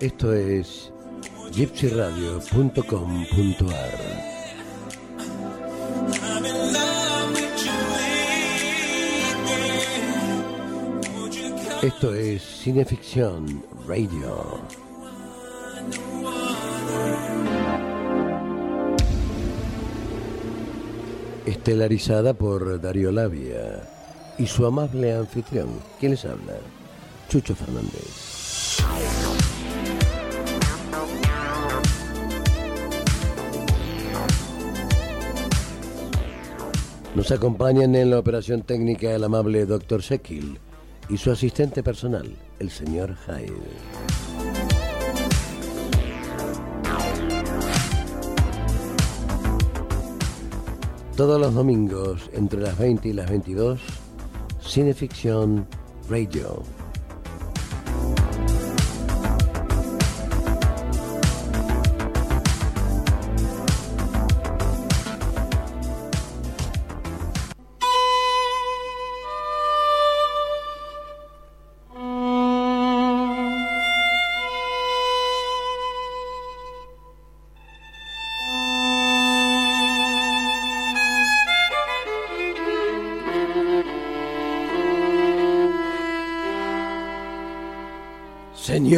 Esto es gypsyradio.com.ar. Esto es Cineficción Radio. Estelarizada por Darío Labia y su amable anfitrión. ¿Quién les habla? Chucho Fernández. Nos acompañan en la operación técnica el amable Dr. Shekil y su asistente personal, el señor Hyde. Todos los domingos, entre las 20 y las 22, Cineficción Radio.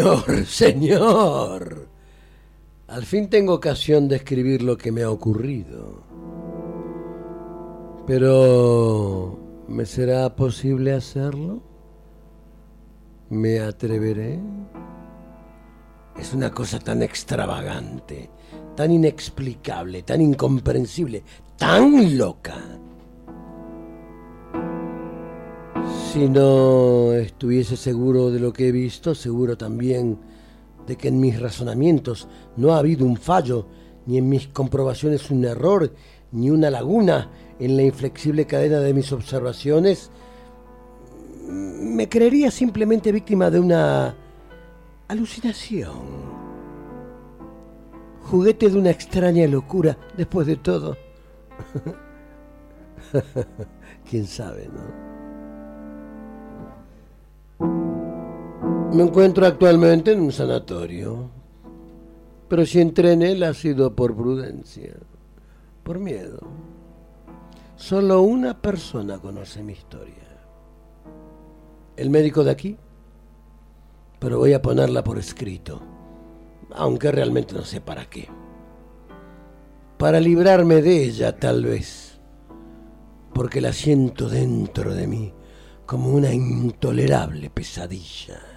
Señor, señor. Al fin tengo ocasión de escribir lo que me ha ocurrido. Pero, ¿me será posible hacerlo? ¿Me atreveré? Es una cosa tan extravagante, tan inexplicable, tan incomprensible, tan loca. Si no estuviese seguro de lo que he visto, seguro también de que en mis razonamientos no ha habido un fallo, ni en mis comprobaciones un error, ni una laguna en la inflexible cadena de mis observaciones, me creería simplemente víctima de una alucinación. Juguete de una extraña locura, después de todo. ¿Quién sabe, no? Me encuentro actualmente en un sanatorio, pero si entré en él ha sido por prudencia, por miedo. Solo una persona conoce mi historia. El médico de aquí, pero voy a ponerla por escrito, aunque realmente no sé para qué. Para librarme de ella, tal vez, porque la siento dentro de mí como una intolerable pesadilla.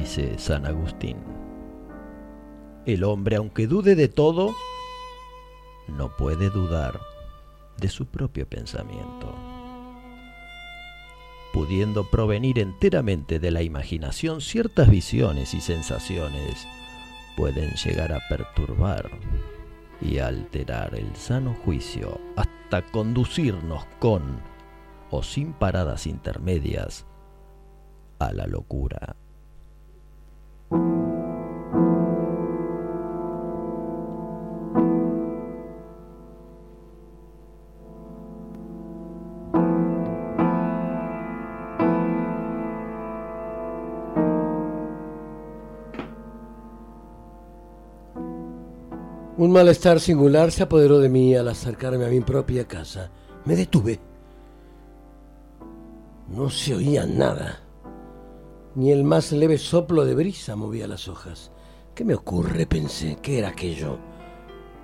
Dice San Agustín. El hombre, aunque dude de todo, no puede dudar de su propio pensamiento. Pudiendo provenir enteramente de la imaginación, ciertas visiones y sensaciones pueden llegar a perturbar y alterar el sano juicio hasta conducirnos con o sin paradas intermedias a la locura. Un malestar singular se apoderó de mí al acercarme a mi propia casa. Me detuve. No se oía nada. Ni el más leve soplo de brisa movía las hojas. ¿Qué me ocurre? Pensé. ¿Qué era aquello?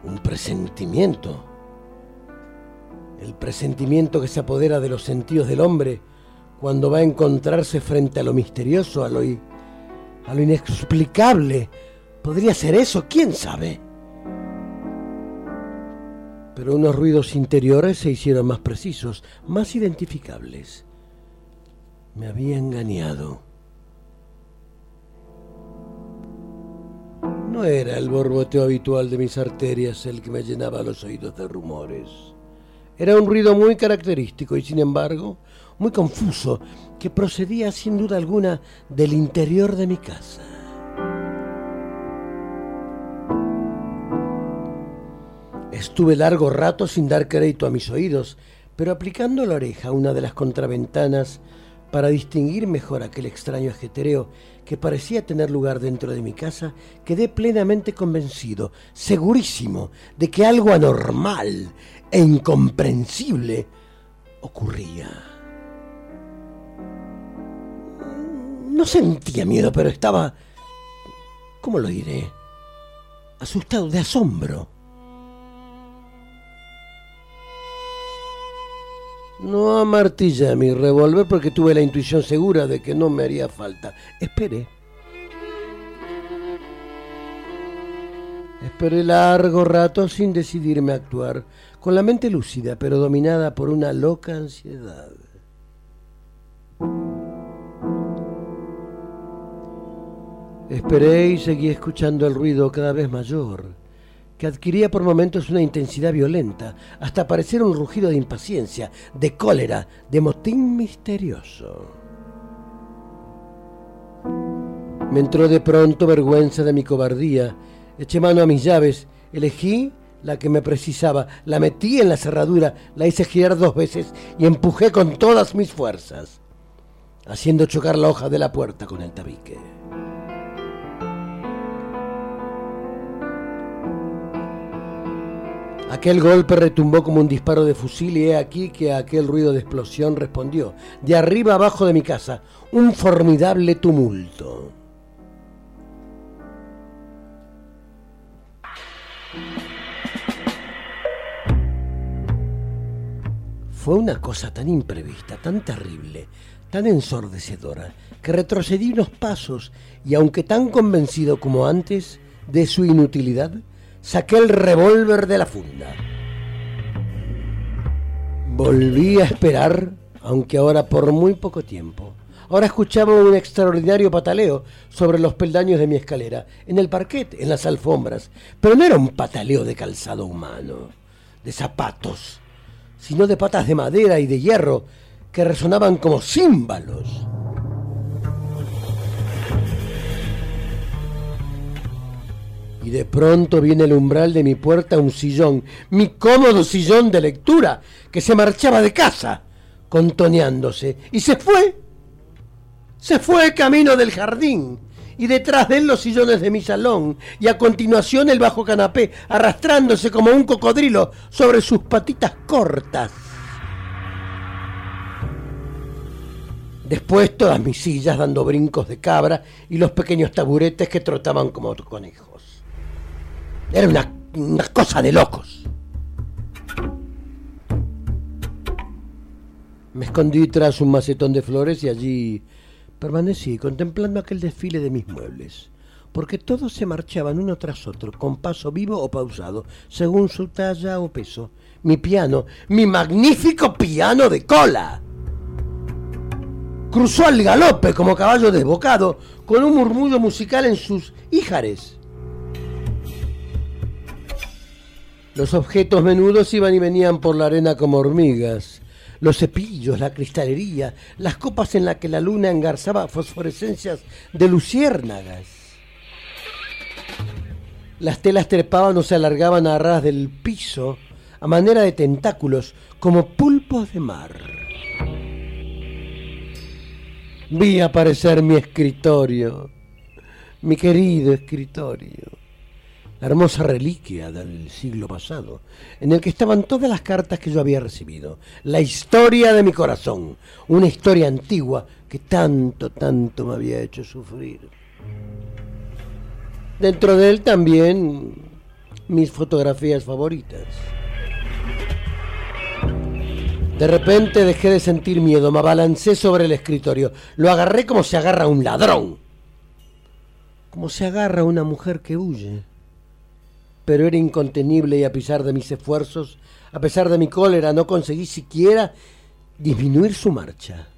Un presentimiento. El presentimiento que se apodera de los sentidos del hombre cuando va a encontrarse frente a lo misterioso, a lo, a lo inexplicable. ¿Podría ser eso? ¿Quién sabe? Pero unos ruidos interiores se hicieron más precisos, más identificables. Me había engañado. No era el borboteo habitual de mis arterias el que me llenaba los oídos de rumores. Era un ruido muy característico y sin embargo muy confuso que procedía sin duda alguna del interior de mi casa. Estuve largo rato sin dar crédito a mis oídos, pero aplicando la oreja a una de las contraventanas para distinguir mejor aquel extraño ajetreo que parecía tener lugar dentro de mi casa, quedé plenamente convencido, segurísimo, de que algo anormal e incomprensible ocurría. No sentía miedo, pero estaba, ¿cómo lo diré? Asustado de asombro. No amartillé mi revólver porque tuve la intuición segura de que no me haría falta. Esperé. Esperé largo rato sin decidirme a actuar, con la mente lúcida, pero dominada por una loca ansiedad. Esperé y seguí escuchando el ruido cada vez mayor que adquiría por momentos una intensidad violenta, hasta parecer un rugido de impaciencia, de cólera, de motín misterioso. Me entró de pronto vergüenza de mi cobardía, eché mano a mis llaves, elegí la que me precisaba, la metí en la cerradura, la hice girar dos veces y empujé con todas mis fuerzas, haciendo chocar la hoja de la puerta con el tabique. Aquel golpe retumbó como un disparo de fusil y he aquí que aquel ruido de explosión respondió, de arriba abajo de mi casa, un formidable tumulto. Fue una cosa tan imprevista, tan terrible, tan ensordecedora, que retrocedí unos pasos y aunque tan convencido como antes de su inutilidad, saqué el revólver de la funda. Volví a esperar, aunque ahora por muy poco tiempo. Ahora escuchaba un extraordinario pataleo sobre los peldaños de mi escalera, en el parquet, en las alfombras, pero no era un pataleo de calzado humano, de zapatos, sino de patas de madera y de hierro que resonaban como címbalos. Y de pronto viene el umbral de mi puerta un sillón, mi cómodo sillón de lectura, que se marchaba de casa, contoneándose, y se fue. Se fue camino del jardín, y detrás de él los sillones de mi salón, y a continuación el bajo canapé, arrastrándose como un cocodrilo sobre sus patitas cortas. Después todas mis sillas dando brincos de cabra y los pequeños taburetes que trotaban como conejos. Era una, cosa de locos. Me escondí tras un macetón de flores y allí permanecí contemplando aquel desfile de mis muebles, porque todos se marchaban uno tras otro, con paso vivo o pausado, según su talla o peso. Mi piano, mi magnífico piano de cola. Cruzó al galope como caballo desbocado, con un murmullo musical en sus híjares. Los objetos menudos iban y venían por la arena como hormigas. Los cepillos, la cristalería, las copas en las que la luna engarzaba fosforescencias de luciérnagas. Las telas trepaban o se alargaban a ras del piso a manera de tentáculos, como pulpos de mar. Vi aparecer mi escritorio, mi querido escritorio la hermosa reliquia del siglo pasado, en el que estaban todas las cartas que yo había recibido, la historia de mi corazón, una historia antigua que tanto, tanto me había hecho sufrir. Dentro de él también mis fotografías favoritas. De repente dejé de sentir miedo, me abalancé sobre el escritorio, lo agarré como se agarra un ladrón, como se agarra una mujer que huye pero era incontenible y a pesar de mis esfuerzos, a pesar de mi cólera, no conseguí siquiera disminuir su marcha.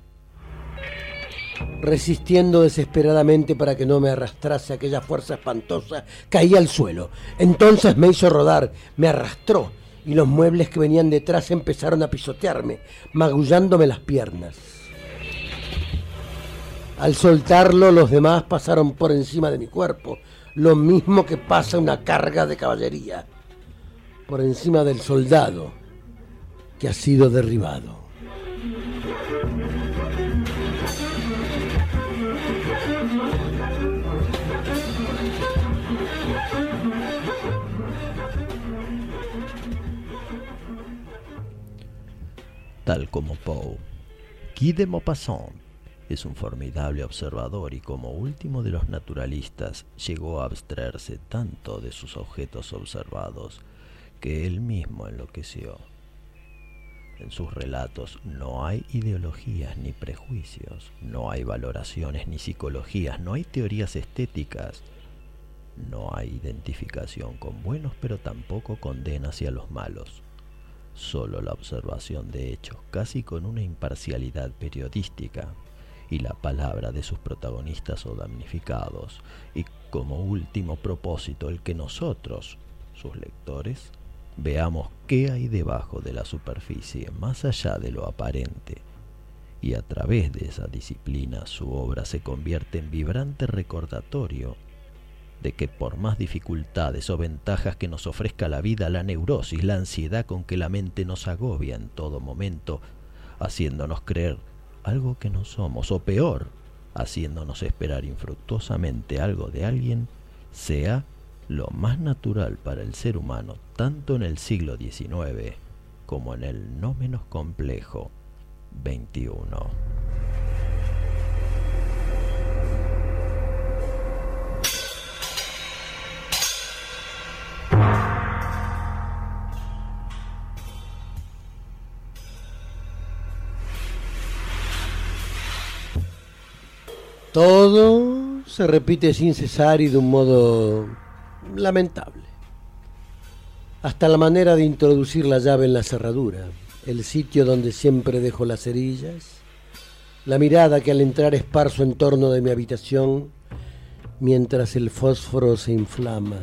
Resistiendo desesperadamente para que no me arrastrase aquella fuerza espantosa, caí al suelo. Entonces me hizo rodar, me arrastró y los muebles que venían detrás empezaron a pisotearme, magullándome las piernas. Al soltarlo, los demás pasaron por encima de mi cuerpo, lo mismo que pasa una carga de caballería, por encima del soldado que ha sido derribado. Tal como Poe, Guy de Maupassant es un formidable observador y como último de los naturalistas llegó a abstraerse tanto de sus objetos observados que él mismo enloqueció. En sus relatos no hay ideologías ni prejuicios, no hay valoraciones ni psicologías, no hay teorías estéticas, no hay identificación con buenos pero tampoco condena hacia los malos solo la observación de hechos, casi con una imparcialidad periodística, y la palabra de sus protagonistas o damnificados, y como último propósito el que nosotros, sus lectores, veamos qué hay debajo de la superficie, más allá de lo aparente, y a través de esa disciplina su obra se convierte en vibrante recordatorio de que por más dificultades o ventajas que nos ofrezca la vida, la neurosis, la ansiedad con que la mente nos agobia en todo momento, haciéndonos creer algo que no somos, o peor, haciéndonos esperar infructuosamente algo de alguien, sea lo más natural para el ser humano, tanto en el siglo XIX como en el no menos complejo XXI. Todo se repite sin cesar y de un modo lamentable. Hasta la manera de introducir la llave en la cerradura, el sitio donde siempre dejo las cerillas, la mirada que al entrar esparzo en torno de mi habitación mientras el fósforo se inflama.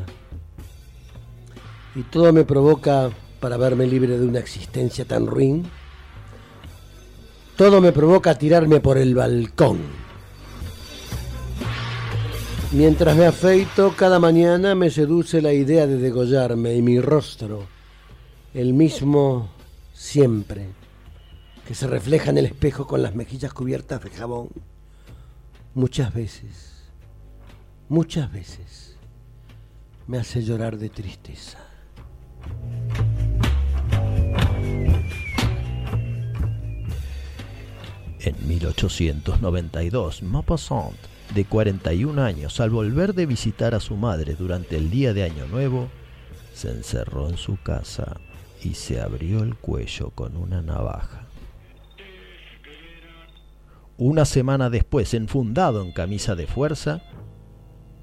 Y todo me provoca para verme libre de una existencia tan ruin. Todo me provoca tirarme por el balcón Mientras me afeito cada mañana me seduce la idea de degollarme y mi rostro, el mismo siempre, que se refleja en el espejo con las mejillas cubiertas de jabón, muchas veces, muchas veces me hace llorar de tristeza. En 1892, Maupassant de 41 años, al volver de visitar a su madre durante el día de Año Nuevo, se encerró en su casa y se abrió el cuello con una navaja. Una semana después, enfundado en camisa de fuerza,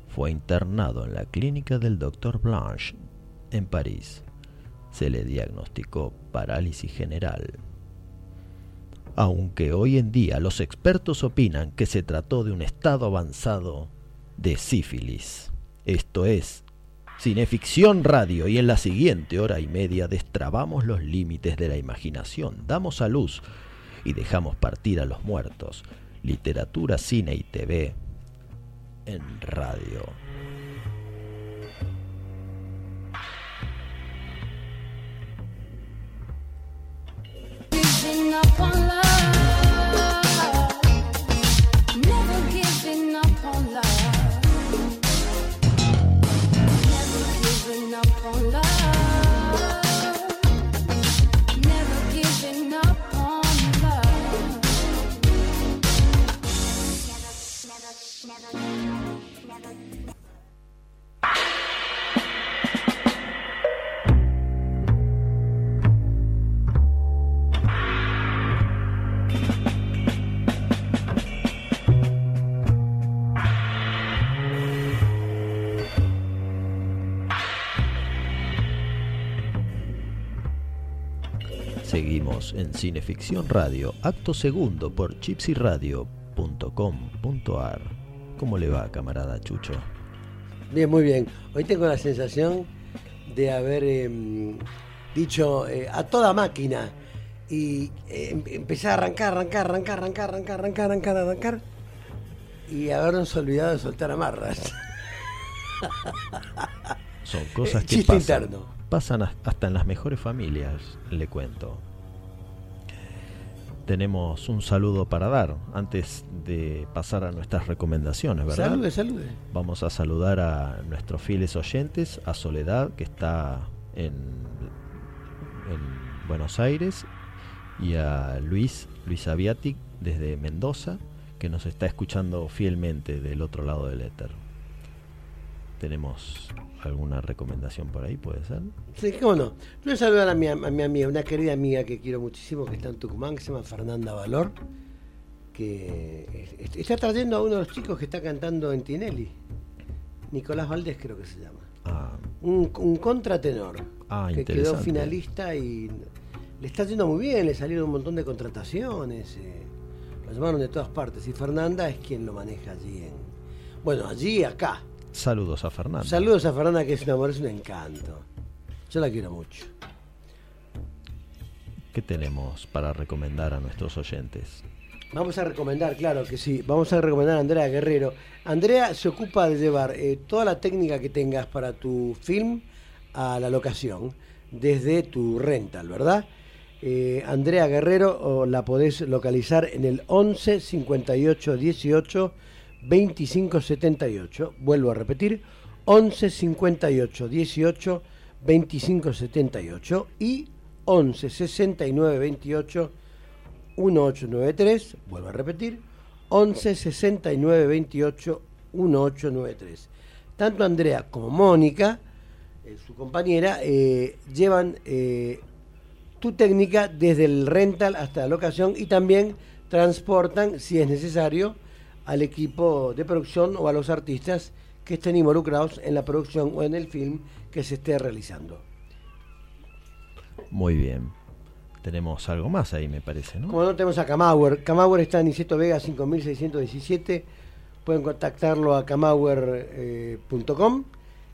fue internado en la clínica del doctor Blanche en París. Se le diagnosticó parálisis general aunque hoy en día los expertos opinan que se trató de un estado avanzado de sífilis. Esto es Cineficción Radio y en la siguiente hora y media destrabamos los límites de la imaginación, damos a luz y dejamos partir a los muertos. Literatura, cine y TV en radio. Catching up on love. En Cineficción Radio, acto segundo por chipsyradio.com.ar. ¿Cómo le va, camarada Chucho? Bien, muy bien. Hoy tengo la sensación de haber em, dicho eh, a toda máquina. Y eh, empecé a arrancar, arrancar, arrancar, arrancar, arrancar, arrancar, arrancar, arrancar. Y habernos olvidado de soltar amarras. Son cosas que Chiste pasan. interno. Pasan as- hasta en las mejores familias, le cuento. Tenemos un saludo para dar antes de pasar a nuestras recomendaciones, ¿verdad? Salude, salude. Vamos a saludar a nuestros fieles oyentes, a Soledad, que está en, en Buenos Aires, y a Luis, Luis Aviatic, desde Mendoza, que nos está escuchando fielmente del otro lado del éter. ¿Tenemos alguna recomendación por ahí, puede ser? Sí, cómo no. Yo voy a saludar a mi, a mi amiga, una querida amiga que quiero muchísimo, que está en Tucumán, que se llama Fernanda Valor, que es- está trayendo a uno de los chicos que está cantando en Tinelli. Nicolás Valdés creo que se llama. Ah, Un, un contratenor Ah, que quedó finalista y le está yendo muy bien, le salieron un montón de contrataciones, eh, lo llamaron de todas partes y Fernanda es quien lo maneja allí en... Bueno, allí acá. Saludos a Fernando. Saludos a Fernanda que es un amor, es un encanto. Yo la quiero mucho. ¿Qué tenemos para recomendar a nuestros oyentes? Vamos a recomendar, claro que sí, vamos a recomendar a Andrea Guerrero. Andrea se ocupa de llevar eh, toda la técnica que tengas para tu film a la locación, desde tu rental, ¿verdad? Eh, Andrea Guerrero o la podés localizar en el 11 58 18 25 78. Vuelvo a repetir, 11 58 18 25 78 y 11 69 28 1893, vuelvo a repetir, 11 69 28 1893. Tanto Andrea como Mónica, eh, su compañera, eh, llevan eh, tu técnica desde el rental hasta la locación y también transportan, si es necesario, al equipo de producción o a los artistas que estén involucrados en la producción o en el film que se esté realizando. Muy bien. Tenemos algo más ahí, me parece, ¿no? Como no tenemos a Camauer, Camauer está en Niceto Vega 5617, pueden contactarlo a camauer.com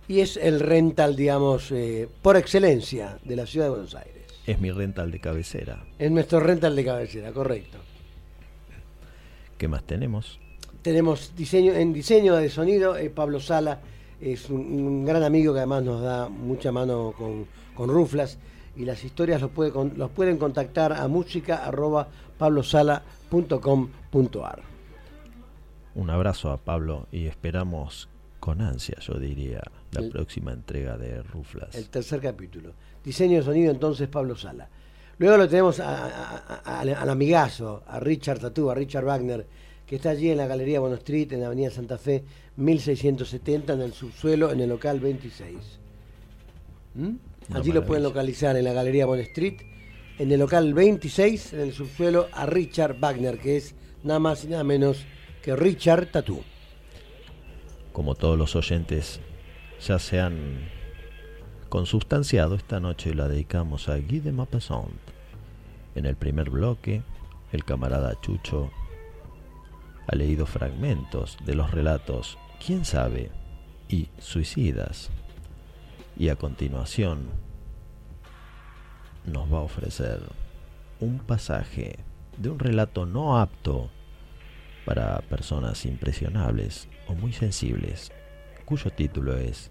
y es el rental, digamos, eh, por excelencia de la ciudad de Buenos Aires. Es mi rental de cabecera. Es nuestro rental de cabecera, correcto. ¿Qué más tenemos? Tenemos diseño en diseño de sonido, eh, Pablo Sala es un, un gran amigo que además nos da mucha mano con, con Ruflas y las historias los, puede, los pueden contactar a música.pablosala.com.ar. Un abrazo a Pablo y esperamos con ansia, yo diría, la El- próxima entrega de Ruflas. El tercer capítulo. Diseño de sonido, entonces Pablo Sala. Luego lo tenemos a- a- a- al, al amigazo, a Richard Tatú, a Richard Wagner, que está allí en la Galería Bueno Street, en la Avenida Santa Fe, 1670, en el subsuelo, en el local 26. ¿Mm? Allí lo pueden localizar en la Galería Bueno Street, en el local 26, en el subsuelo, a Richard Wagner, que es nada más y nada menos que Richard Tatú. Como todos los oyentes ya se han consustanciado, esta noche la dedicamos a Guy de Maupassant. En el primer bloque, el camarada Chucho ha leído fragmentos de los relatos ¿Quién sabe? y Suicidas. Y a continuación nos va a ofrecer un pasaje de un relato no apto para personas impresionables o muy sensibles, cuyo título es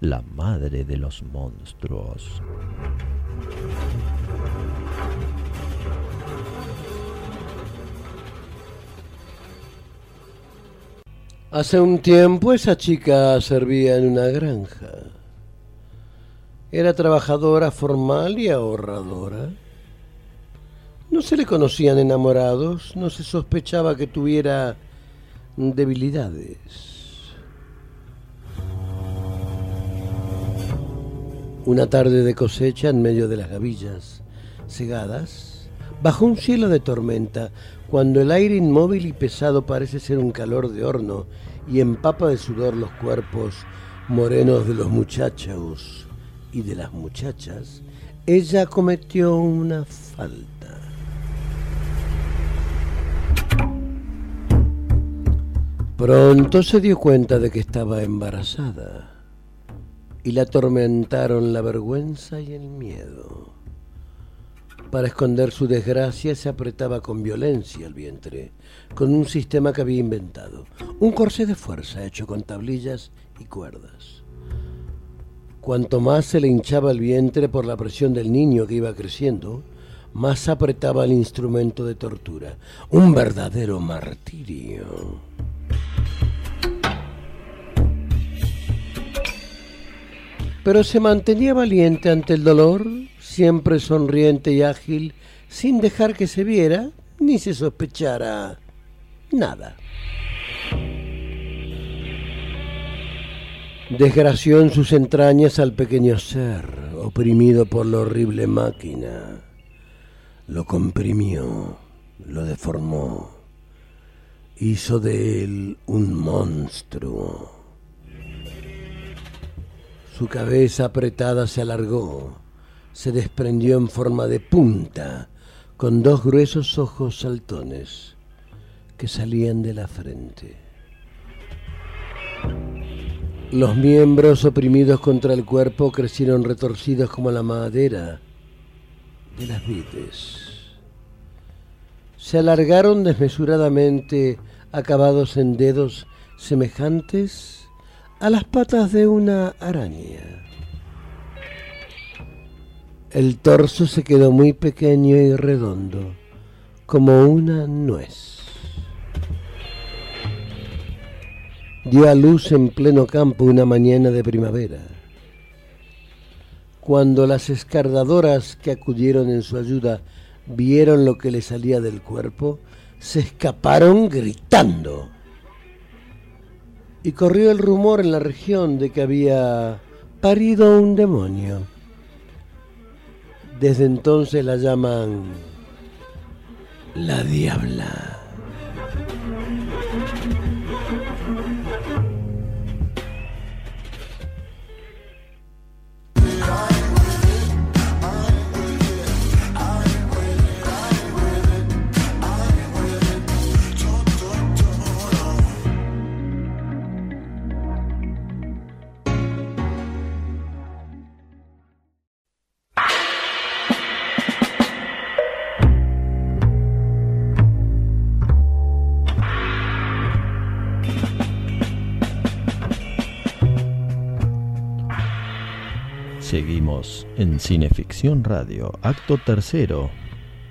La madre de los monstruos. Hace un tiempo esa chica servía en una granja. Era trabajadora formal y ahorradora. No se le conocían enamorados, no se sospechaba que tuviera debilidades. Una tarde de cosecha en medio de las gavillas cegadas, bajo un cielo de tormenta, cuando el aire inmóvil y pesado parece ser un calor de horno y empapa de sudor los cuerpos morenos de los muchachos y de las muchachas, ella cometió una falta. Pronto se dio cuenta de que estaba embarazada y la atormentaron la vergüenza y el miedo. Para esconder su desgracia se apretaba con violencia el vientre, con un sistema que había inventado, un corsé de fuerza hecho con tablillas y cuerdas. Cuanto más se le hinchaba el vientre por la presión del niño que iba creciendo, más apretaba el instrumento de tortura, un verdadero martirio. pero se mantenía valiente ante el dolor, siempre sonriente y ágil, sin dejar que se viera ni se sospechara nada. Desgració en sus entrañas al pequeño ser, oprimido por la horrible máquina. Lo comprimió, lo deformó, hizo de él un monstruo su cabeza apretada se alargó, se desprendió en forma de punta, con dos gruesos ojos saltones que salían de la frente. Los miembros oprimidos contra el cuerpo crecieron retorcidos como la madera de las vides. Se alargaron desmesuradamente, acabados en dedos semejantes a las patas de una araña. El torso se quedó muy pequeño y redondo, como una nuez. Dio a luz en pleno campo una mañana de primavera. Cuando las escardadoras que acudieron en su ayuda vieron lo que le salía del cuerpo, se escaparon gritando y corrió el rumor en la región de que había parido un demonio. Desde entonces la llaman la diabla. En Cineficción Radio, acto tercero,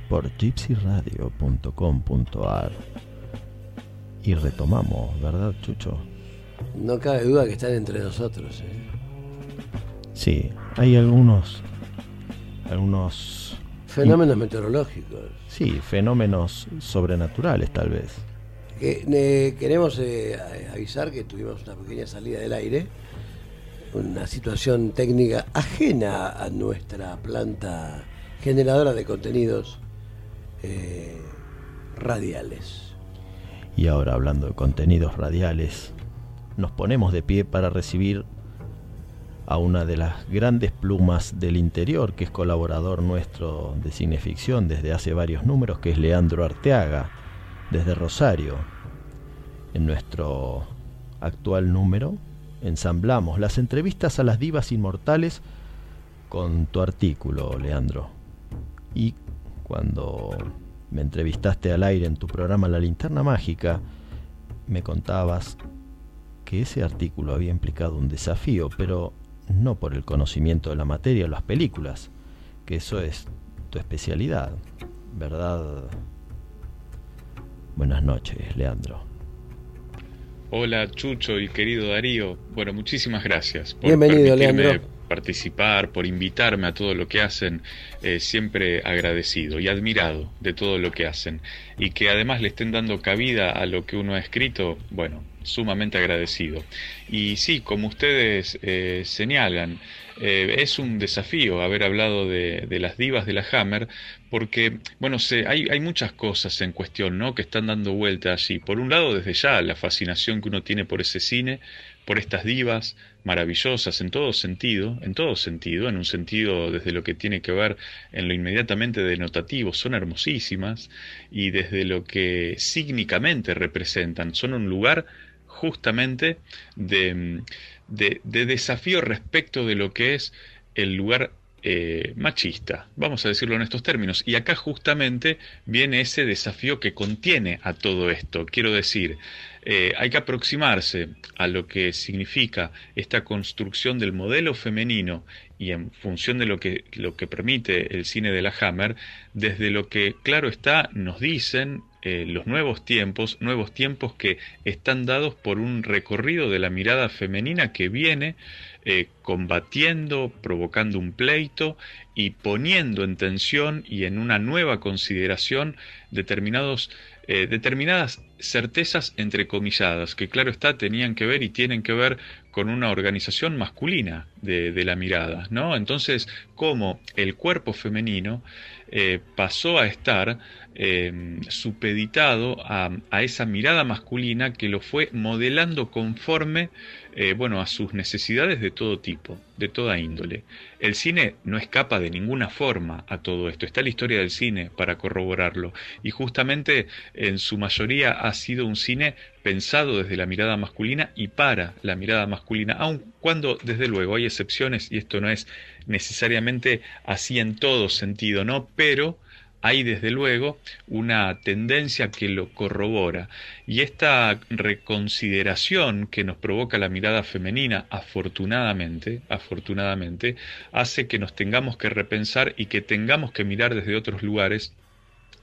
por gypsyradio.com.ar. Y retomamos, ¿verdad, Chucho? No cabe duda que están entre nosotros. ¿eh? Sí, hay algunos. algunos. Fenómenos meteorológicos. Sí, fenómenos sobrenaturales, tal vez. Que, queremos eh, avisar que tuvimos una pequeña salida del aire una situación técnica ajena a nuestra planta generadora de contenidos eh, radiales. Y ahora hablando de contenidos radiales, nos ponemos de pie para recibir a una de las grandes plumas del interior, que es colaborador nuestro de cineficción desde hace varios números, que es Leandro Arteaga, desde Rosario. En nuestro actual número ensamblamos las entrevistas a las divas inmortales con tu artículo, Leandro. Y cuando me entrevistaste al aire en tu programa La Linterna Mágica, me contabas que ese artículo había implicado un desafío, pero no por el conocimiento de la materia o las películas, que eso es tu especialidad, ¿verdad? Buenas noches, Leandro. Hola Chucho y querido Darío. Bueno, muchísimas gracias por permitirme participar, por invitarme a todo lo que hacen. Eh, siempre agradecido y admirado de todo lo que hacen. Y que además le estén dando cabida a lo que uno ha escrito, bueno, sumamente agradecido. Y sí, como ustedes eh, señalan, eh, es un desafío haber hablado de, las divas de la Hammer, porque, bueno, hay, hay, muchas cosas en cuestión, ¿no? Que están dando vuelta allí. Por un lado, desde ya, la fascinación que uno tiene por ese cine, por estas divas maravillosas en todo sentido, en todo sentido, en un sentido desde lo que tiene que ver en lo inmediatamente denotativo, son hermosísimas, y desde lo que sígnicamente representan, son un lugar justamente de, de, desafío respecto de lo que es el lugar eh, machista, vamos a decirlo en estos términos. Y acá justamente viene ese desafío que contiene a todo esto. Quiero decir, eh, hay que aproximarse a lo que significa esta construcción del modelo femenino y en función de lo que, lo que permite el cine de la Hammer, desde lo que, claro está, nos dicen eh, los nuevos tiempos, nuevos tiempos que están dados por un recorrido de la mirada femenina que viene eh, combatiendo, provocando un pleito y poniendo en tensión y en una nueva consideración determinados, eh, determinadas certezas entrecomilladas, que claro está, tenían que ver y tienen que ver con una organización masculina de, la mirada, ¿no? Entonces, cómo el cuerpo femenino eh, pasó a estar Em, supeditado a, esa mirada masculina que lo fue modelando conforme eh, bueno, a sus necesidades de todo tipo, de toda índole. El cine no escapa de ninguna forma a todo esto. Está la historia del cine para corroborarlo. Y justamente en su mayoría ha sido un cine pensado desde la mirada masculina y para la mirada masculina, aun cuando desde luego hay excepciones y esto no es necesariamente así en todo sentido, ¿no? Pero hay desde luego una tendencia que lo corrobora. Y esta reconsideración que nos provoca la mirada femenina afortunadamente afortunadamente hace que nos tengamos que repensar y que tengamos que mirar desde otros lugares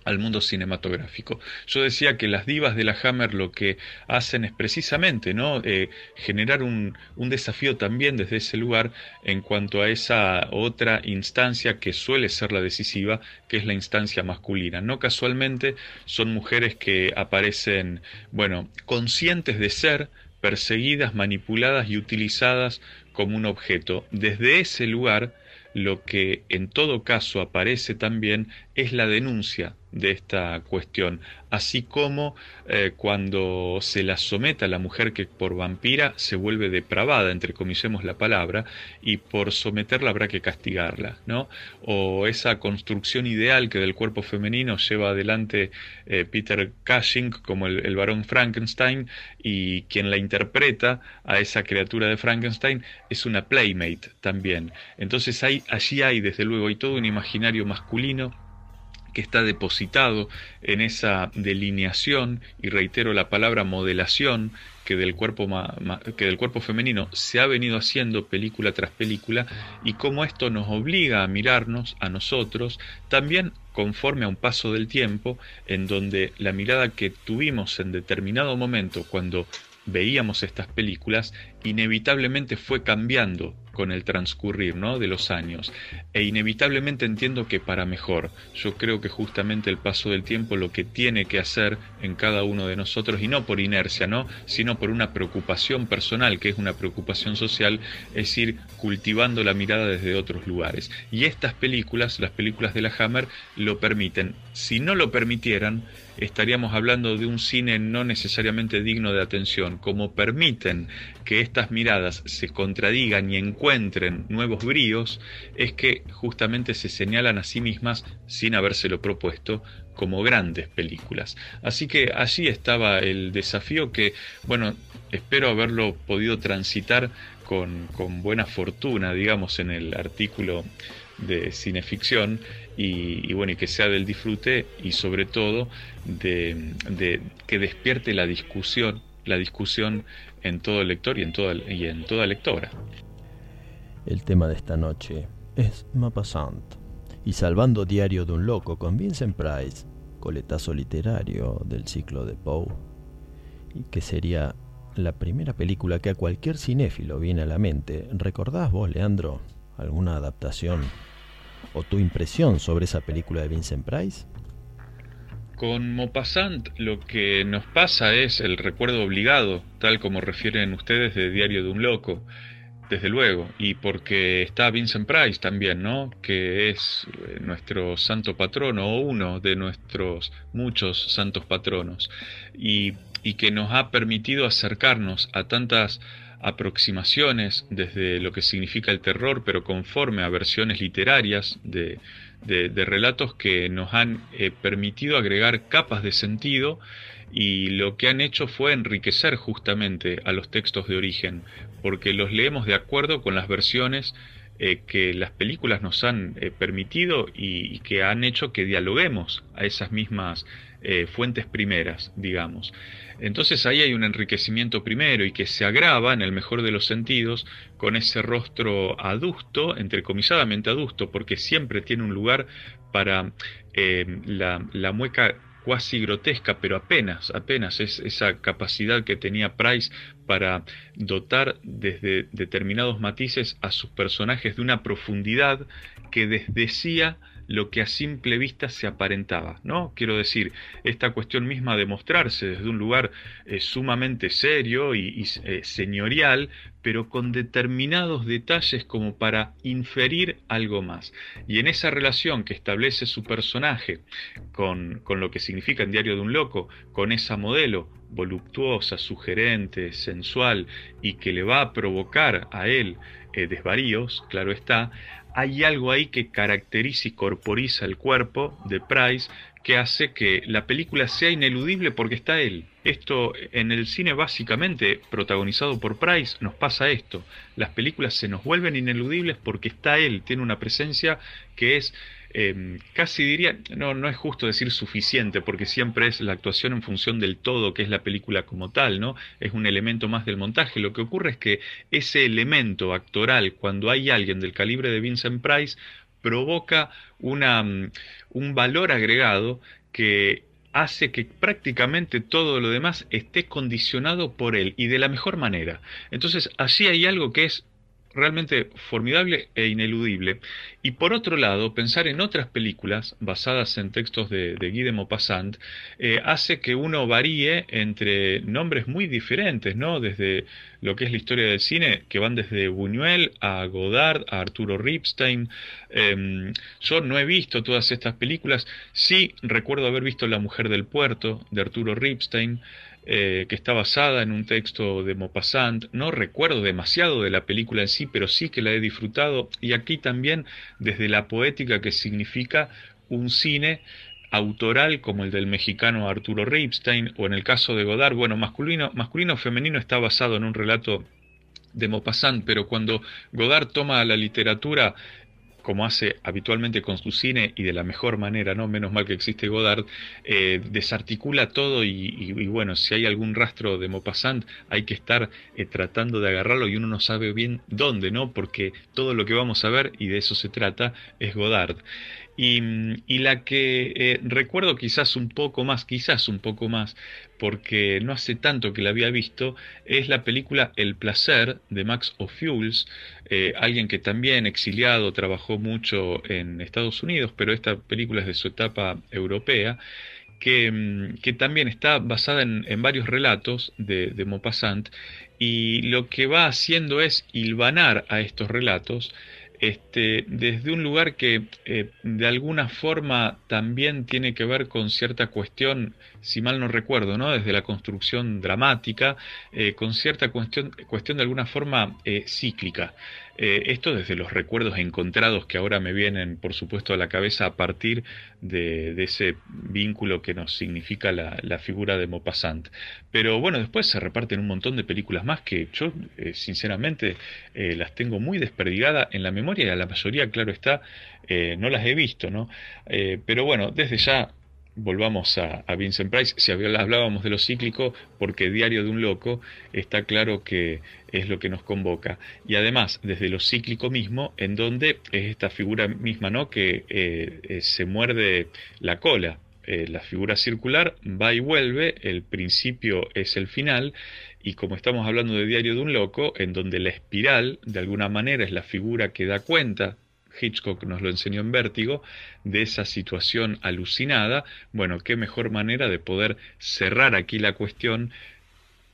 al mundo cinematográfico. Yo decía que las divas de la Hammer lo que hacen es precisamente ¿no? Eh, generar un, un, desafío también desde ese lugar en cuanto a esa otra instancia que suele ser la decisiva, que es la instancia masculina. No casualmente son mujeres que aparecen, bueno, conscientes de ser perseguidas, manipuladas y utilizadas como un objeto. Desde ese lugar, lo que en todo caso aparece también es la denuncia de esta cuestión, así como eh, cuando se la someta a la mujer que por vampira se vuelve depravada, entre la palabra, y por someterla habrá que castigarla, ¿no? O esa construcción ideal que del cuerpo femenino lleva adelante eh, Peter Cushing como el, el varón Frankenstein y quien la interpreta a esa criatura de Frankenstein es una playmate también. Entonces hay, allí hay desde luego hay todo un imaginario masculino que está depositado en esa delineación, y reitero la palabra modelación, que del, cuerpo que del cuerpo femenino se ha venido haciendo película tras película, y cómo esto nos obliga a mirarnos a nosotros, también conforme a un paso del tiempo, en donde la mirada que tuvimos en determinado momento cuando veíamos estas películas, inevitablemente fue cambiando con el transcurrir ¿no? de los años. E inevitablemente entiendo que para mejor. Yo creo que justamente el paso del tiempo lo que tiene que hacer en cada uno de nosotros, y no por inercia, ¿no? sino por una preocupación personal, que es una preocupación social, es ir cultivando la mirada desde otros lugares. Y estas películas, las películas de la Hammer, lo permiten. Si no lo permitieran, estaríamos hablando de un cine no necesariamente digno de atención, como permiten que estas miradas se contradigan y encuentren nuevos bríos, es que justamente se señalan a sí mismas sin habérselo propuesto como grandes películas. Así que allí estaba el desafío que, bueno, espero haberlo podido transitar con, buena fortuna, digamos, en el artículo de cineficción y, y, bueno y que sea del disfrute y sobre todo de, que despierte la discusión la discusión en todo lector y en toda, y en toda lectora. El tema de esta noche es Maupassant y Salvando Diario de un Loco con Vincent Price, coletazo literario del ciclo de Poe, y que sería la primera película que a cualquier cinéfilo viene a la mente. ¿Recordás vos, Leandro, alguna adaptación o tu impresión sobre esa película de Vincent Price? Con Maupassant lo que nos pasa es el recuerdo obligado, tal como refieren ustedes de Diario de un Loco, desde luego, y porque está Vincent Price también, ¿no? Que es eh, nuestro santo patrono o uno de nuestros muchos santos patronos, y, y que nos ha permitido acercarnos a tantas aproximaciones desde lo que significa el terror, pero conforme a versiones literarias de, de, relatos que nos han eh, permitido agregar capas de sentido y lo que han hecho fue enriquecer justamente a los textos de origen, porque los leemos de acuerdo con las versiones eh, que las películas nos han eh, permitido y, que han hecho que dialoguemos a esas mismas fuentes primeras, digamos. Entonces ahí hay un enriquecimiento primero y que se agrava, en el mejor de los sentidos, con ese rostro adusto, entrecomilladamente adusto, porque siempre tiene un lugar para la, la mueca cuasi grotesca, pero apenas, apenas es esa capacidad que tenía Price para dotar desde determinados matices a sus personajes de una profundidad que desdecía lo que a simple vista se aparentaba, ¿no? Quiero decir, esta cuestión misma de mostrarse desde un lugar eh, sumamente serio y, eh, señorial, pero con determinados detalles como para inferir algo más. Y en esa relación que establece su personaje con, con lo que significa en Diario de un Loco, con esa modelo voluptuosa, sugerente, sensual y que le va a provocar a él eh, desvaríos, claro está, hay algo ahí que caracteriza y corporiza el cuerpo de Price que hace que la película sea ineludible porque está él. Esto en el cine básicamente protagonizado por Price nos pasa esto. Las películas se nos vuelven ineludibles porque está él, tiene una presencia que es Em, casi diría, no, no es justo decir suficiente, porque siempre es la actuación en función del todo, que es la película como tal, ¿no? Es un elemento más del montaje. Lo que ocurre es que ese elemento actoral, cuando hay alguien del calibre de Vincent Price, provoca una, mm, un valor agregado que hace que prácticamente todo lo demás esté condicionado por él y de la mejor manera. Entonces, allí hay algo que es realmente formidable e ineludible. Y por otro lado, pensar en otras películas basadas en textos de, de Guy de Maupassant eh, hace que uno varíe entre nombres muy diferentes, ¿no? Desde lo que es la historia del cine, que van desde Buñuel a Godard, a Arturo Ripstein. Em, yo no he visto todas estas películas, sí recuerdo haber visto La mujer del puerto, de Arturo Ripstein. Eh, que está basada en un texto de Maupassant. No recuerdo demasiado de la película en sí, pero sí que la he disfrutado. Y aquí también desde la poética que significa un cine autoral como el del mexicano Arturo Ripstein, o en el caso de Godard, bueno, masculino, masculino femenino está basado en un relato de Maupassant, pero cuando Godard toma la literatura como hace habitualmente con su cine y de la mejor manera, ¿no? Menos mal que existe Godard, eh, desarticula todo y, bueno, si hay algún rastro de Maupassant hay que estar eh, tratando de agarrarlo y uno no sabe bien dónde, ¿no? Porque todo lo que vamos a ver, y de eso se trata, es Godard. Y, la que eh, recuerdo quizás un poco más, quizás un poco más, porque no hace tanto que la había visto, es la película El placer de Max O'Fuels, eh, alguien que también exiliado, trabajó mucho en Estados Unidos, pero esta película es de su etapa europea. Que, mm, también está basada en, varios relatos de, de Maupassant y lo que va haciendo es hilvanar a estos relatos este, desde un lugar que eh, de alguna forma también tiene que ver con cierta cuestión, si mal no recuerdo, ¿no? desde la construcción dramática, eh, con cierta cuestión, cuestión de alguna forma eh, cíclica. Eh, esto desde los recuerdos encontrados que ahora me vienen, por supuesto, a la cabeza a partir de, ese vínculo que nos significa la, figura de Maupassant. Pero bueno, después se reparten un montón de películas más que yo, sinceramente, las tengo muy desperdigadas en la memoria y a la mayoría, claro está, no las he visto, ¿no? pero bueno, desde ya volvamos a, Vincent Price, si hablábamos de lo cíclico, porque Diario de un Loco está claro que es lo que nos convoca. Y además, desde lo cíclico mismo, en donde es esta figura misma, ¿no? Que eh, eh, se muerde la cola. Eh, la figura circular va y vuelve, el principio es el final, y como estamos hablando de Diario de un Loco, en donde la espiral, de alguna manera, es la figura que da cuenta Hitchcock nos lo enseñó en Vértigo, de esa situación alucinada, bueno, qué mejor manera de poder cerrar aquí la cuestión,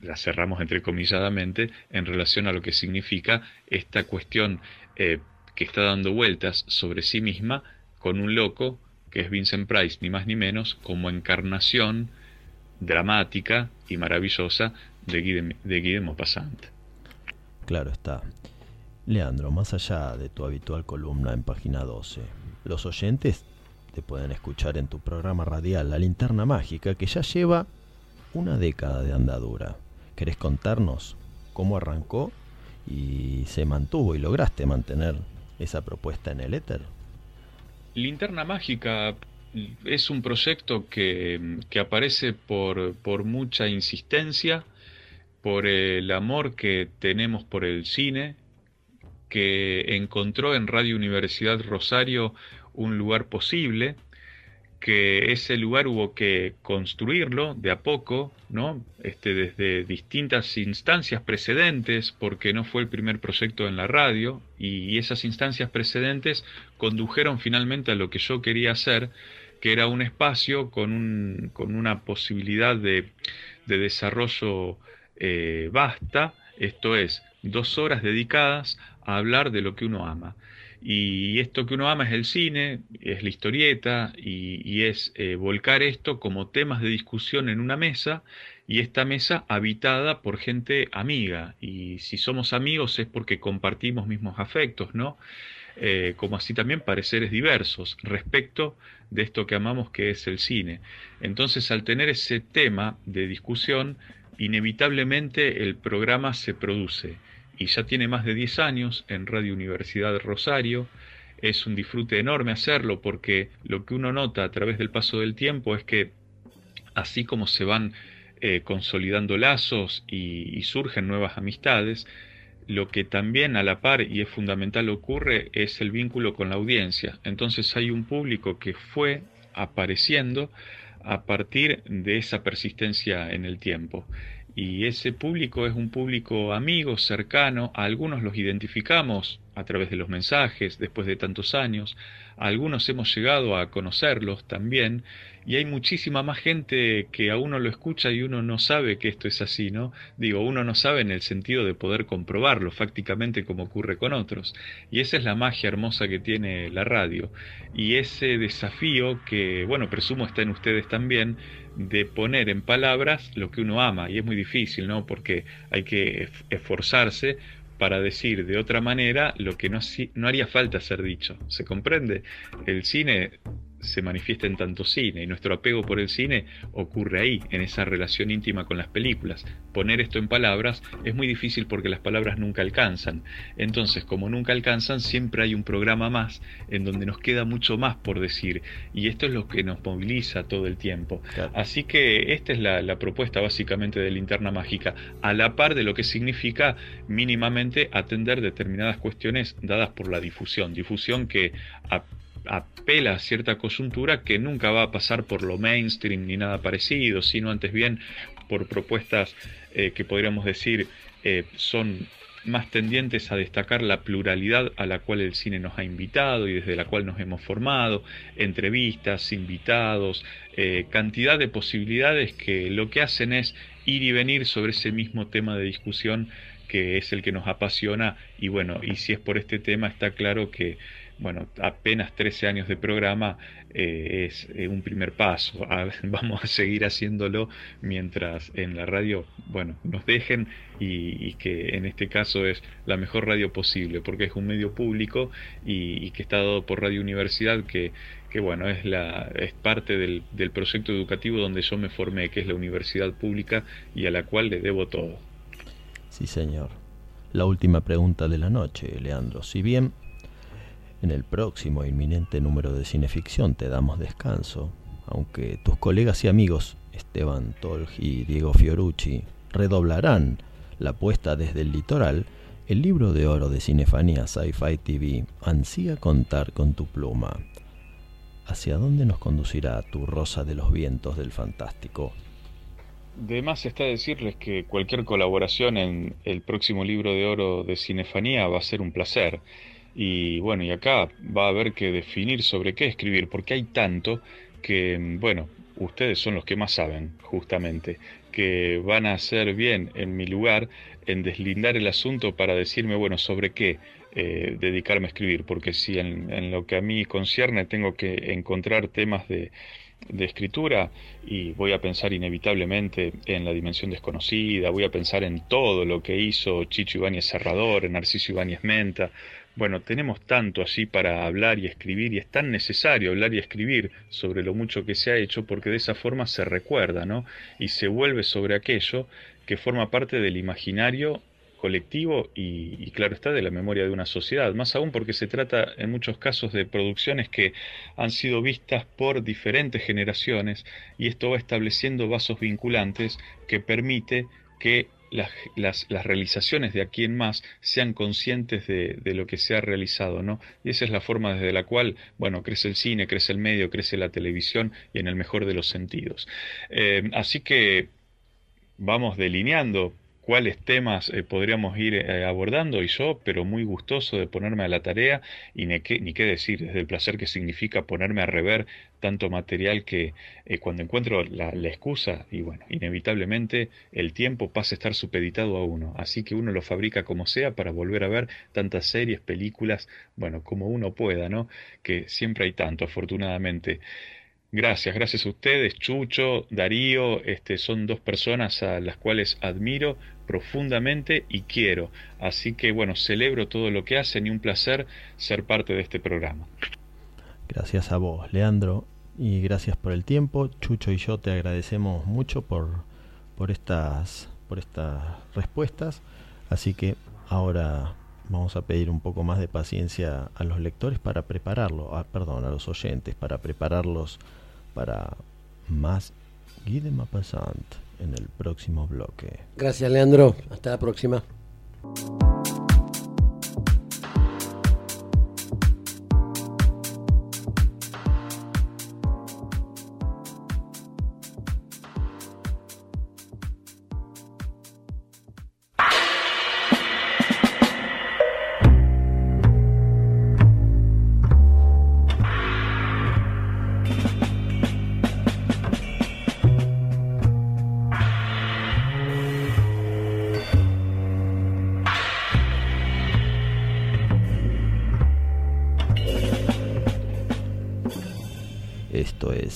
la cerramos entrecomilladamente, en relación a lo que significa esta cuestión eh, que está dando vueltas sobre sí misma con un loco que es Vincent Price, ni más ni menos, como encarnación dramática y maravillosa de Guy de, Guy Claro está. Leandro, más allá de tu habitual columna en página 12, los oyentes te pueden escuchar en tu programa radial La Linterna Mágica, que ya lleva una década de andadura. ¿Querés contarnos cómo arrancó y se mantuvo y lograste mantener esa propuesta en el éter? Linterna Mágica es un proyecto que, aparece por, mucha insistencia, por el amor que tenemos por el cine, que encontró en Radio Universidad Rosario un lugar posible, que ese lugar hubo que construirlo de a poco, ¿no? Este, desde distintas instancias precedentes, porque no fue el primer proyecto en la radio, y esas instancias precedentes condujeron finalmente a lo que yo quería hacer, que era un espacio con, un, con una posibilidad de, de desarrollo eh, vasta, esto es, dos horas dedicadas hablar de lo que uno ama. Y esto que uno ama es el cine, es la historieta y, es eh, volcar esto como temas de discusión en una mesa y esta mesa habitada por gente amiga. Y si somos amigos es porque compartimos mismos afectos, ¿no? Eh, como así también pareceres diversos respecto de esto que amamos que es el cine. Entonces al tener ese tema de discusión, inevitablemente el programa se produce y ya tiene más de 10 años en Radio Universidad de Rosario. Es un disfrute enorme hacerlo porque lo que uno nota a través del paso del tiempo es que así como se van eh, consolidando lazos y, surgen nuevas amistades, lo que también a la par y es fundamental ocurre es el vínculo con la audiencia. Entonces hay un público que fue apareciendo a partir de esa persistencia en el tiempo y ese público es un público amigo, cercano, a algunos los identificamos a través de los mensajes después de tantos años, algunos hemos llegado a conocerlos también y hay muchísima más gente que a uno lo escucha y uno no sabe que esto es así, ¿no? Digo, uno no sabe en el sentido de poder comprobarlo fácticamente como ocurre con otros. Y esa es la magia hermosa que tiene la radio. Y ese desafío que, bueno, presumo está en ustedes también, de poner en palabras lo que uno ama. Y es muy difícil, ¿no? Porque hay que esforzarse para decir de otra manera lo que no, no haría falta ser dicho. ¿Se comprende? El cine se manifiesta en tanto cine y nuestro apego por el cine ocurre ahí, en esa relación íntima con las películas. Poner esto en palabras es muy difícil porque las palabras nunca alcanzan. Entonces, como nunca alcanzan, siempre hay un programa más en donde nos queda mucho más por decir y esto es lo que nos moviliza todo el tiempo. Así que esta es la, la propuesta básicamente de Linterna Mágica, a la par de lo que significa mínimamente atender determinadas cuestiones dadas por la difusión, difusión que a apela a cierta coyuntura que nunca va a pasar por lo mainstream ni nada parecido, sino antes bien por propuestas eh, que podríamos decir eh, son más tendientes a destacar la pluralidad a la cual el cine nos ha invitado y desde la cual nos hemos formado, entrevistas, invitados, eh, cantidad de posibilidades que lo que hacen es ir y venir sobre ese mismo tema de discusión que es el que nos apasiona. Y bueno, y si es por este tema está claro que bueno, apenas 13 años de programa eh, es eh, un primer paso. vamos a seguir haciéndolo mientras en la radio, bueno, nos dejen y, que en este caso es la mejor radio posible, porque es un medio público y, que está dado por Radio Universidad, que, que bueno, es, la, es parte del, del proyecto educativo donde yo me formé, que es la universidad pública y a la cual le debo todo. Sí, señor. La última pregunta de la noche, Leandro. Si bien en el próximo inminente número de Cineficción te damos descanso, aunque tus colegas y amigos Esteban Tolg y Diego Fiorucci redoblarán la apuesta desde el litoral, el libro de oro de Cinefanía Sci-Fi TV ansía contar con tu pluma. ¿Hacia dónde nos conducirá tu rosa de los vientos del fantástico? De más está decirles que cualquier colaboración en el próximo libro de oro de Cinefanía va a ser un placer. Y bueno, y acá va a haber que definir sobre qué escribir, porque hay tanto que, bueno, ustedes son los que más saben, justamente, que van a hacer bien en mi lugar en deslindar el asunto para decirme, bueno, sobre qué eh, dedicarme a escribir, porque si en, lo que a mí concierne tengo que encontrar temas de, de escritura y voy a pensar inevitablemente en la dimensión desconocida, voy a pensar en todo lo que hizo Chicho Ibáñez Serrador, en Narciso Ibáñez Menta. Bueno, tenemos tanto así para hablar y escribir y es tan necesario hablar y escribir sobre lo mucho que se ha hecho porque de esa forma se recuerda, ¿no? Y se vuelve sobre aquello que forma parte del imaginario colectivo y, claro está de la memoria de una sociedad, más aún porque se trata en muchos casos de producciones que han sido vistas por diferentes generaciones y esto va estableciendo vasos vinculantes que permite que las, las, realizaciones de aquí en más sean conscientes de, lo que se ha realizado, ¿no? Y esa es la forma desde la cual, bueno, crece el cine, crece el medio, crece la televisión y en el mejor de los sentidos. Eh, así que vamos delineando cuáles temas eh, podríamos ir eh, abordando y yo, pero muy gustoso de ponerme a la tarea y ni qué, ni qué decir, desde el placer que significa ponerme a rever tanto material que eh, cuando encuentro la, la, excusa, y bueno, inevitablemente el tiempo pasa a estar supeditado a uno, así que uno lo fabrica como sea para volver a ver tantas series, películas, bueno, como uno pueda, ¿no? Que siempre hay tanto, afortunadamente. Gracias, gracias a ustedes, Chucho, Darío, este, son dos personas a las cuales admiro profundamente y quiero. Así que bueno, celebro todo lo que hacen y un placer ser parte de este programa. Gracias a vos, Leandro, y gracias por el tiempo. Chucho y yo te agradecemos mucho por, por, estas, por estas respuestas. Así que ahora vamos a pedir un poco más de paciencia a los lectores para prepararlo, ah, perdón, a los oyentes, para prepararlos para más en el próximo bloque. Gracias, Leandro. Hasta la próxima.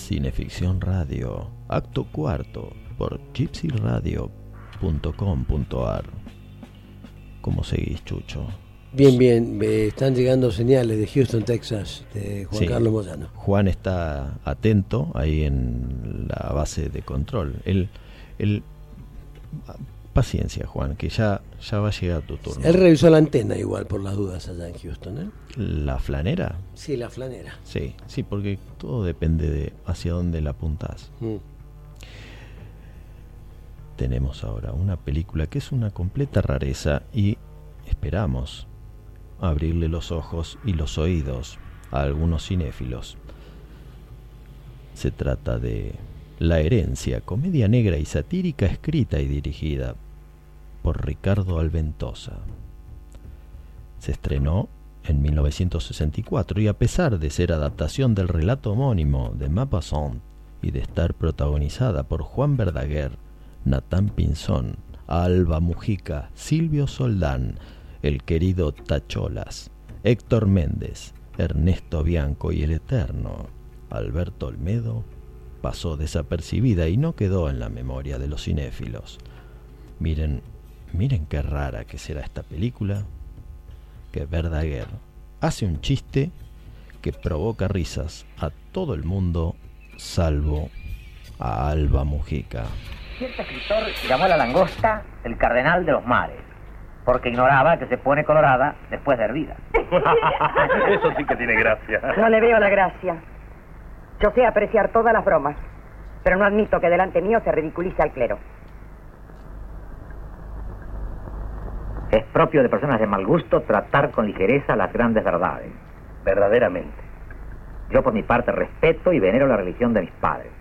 Cineficción Radio, acto cuarto, por gypsyradio.com.ar. ¿Cómo seguís, Chucho? Bien, bien, me están llegando señales de Houston, Texas, de Juan Carlos Moyano. Juan está atento ahí en la base de control. Él, él Paciencia, Juan, que ya, ya va a llegar tu turno. Él revisó la antena igual, por las dudas, allá en Houston, ¿eh? ¿La flanera? Sí, la flanera. Sí, sí, porque todo depende de hacia dónde la apuntás. Mm. Tenemos ahora una película que es una completa rareza y esperamos abrirle los ojos y los oídos a algunos cinéfilos. Se trata de La herencia, comedia negra y satírica escrita y dirigida por Ricardo Alventosa. Se estrenó en 1964 y a pesar de ser adaptación del relato homónimo de Maupassant y de estar protagonizada por Juan Verdaguer, Natán Pinzón, Alba Mujica, Silvio Soldán, el querido Tacholas, Héctor Méndez, Ernesto Bianco y el eterno Alberto Olmedo, pasó desapercibida y no quedó en la memoria de los cinéfilos. Miren miren qué rara que será esta película, que Verdaguer hace un chiste que provoca risas a todo el mundo, salvo a Alba Mujica. Cierto escritor llamó a la langosta el cardenal de los mares, porque ignoraba que se pone colorada después de hervida. Eso sí que tiene gracia. No le veo la gracia. Yo sé apreciar todas las bromas, pero no admito que delante mío se ridiculice al clero. Es propio de personas de mal gusto tratar con ligereza las grandes verdades. Verdaderamente. Yo por mi parte respeto y venero la religión de mis padres.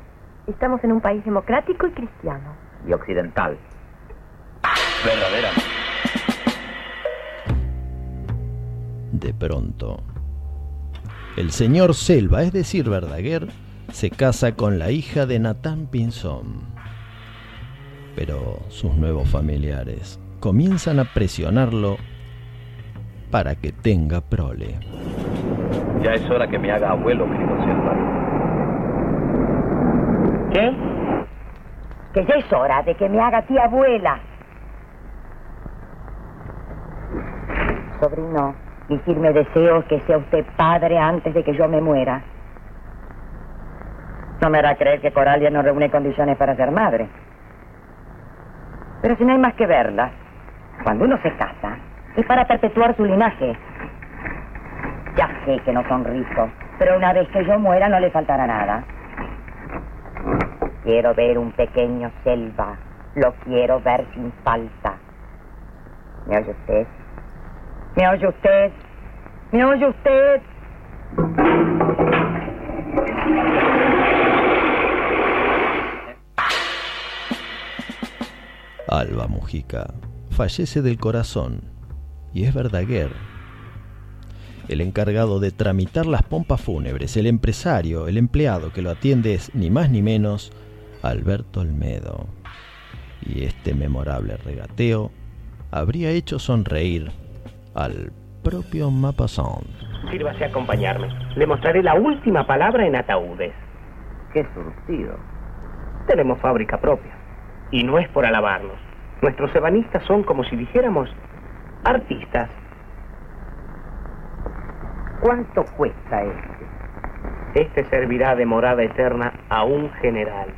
Estamos en un país democrático y cristiano. Y occidental. Verdaderamente. De pronto, el señor Selva, es decir, Verdaguer, se casa con la hija de Natán Pinzón. Pero sus nuevos familiares comienzan a presionarlo para que tenga prole. Ya es hora que me haga abuelo, querido Selva. ¿Qué? Que ya es hora de que me haga tía abuela. Sobrino, y firme deseo que sea usted padre antes de que yo me muera. No me hará creer que Coralia no reúne condiciones para ser madre. Pero si no hay más que verlas, cuando uno se casa, es para perpetuar su linaje. Ya sé que no son ricos, pero una vez que yo muera no le faltará nada. Quiero ver un pequeño selva. Lo quiero ver sin falta. ¿Me oye usted? ¿Me oye usted? ¿Me oye usted? Alba Mujica fallece del corazón y es Verdaguer. El encargado de tramitar las pompas fúnebres, el empresario, el empleado que lo atiende es ni más ni menos Alberto Olmedo. Y este memorable regateo habría hecho sonreír al propio Mapasón. Sírvase a acompañarme. Le mostraré la última palabra en ataúdes. Qué surtido. Tenemos fábrica propia. Y no es por alabarnos. Nuestros ebanistas son como si dijéramos artistas. ¿Cuánto cuesta este? Este servirá de morada eterna a un general.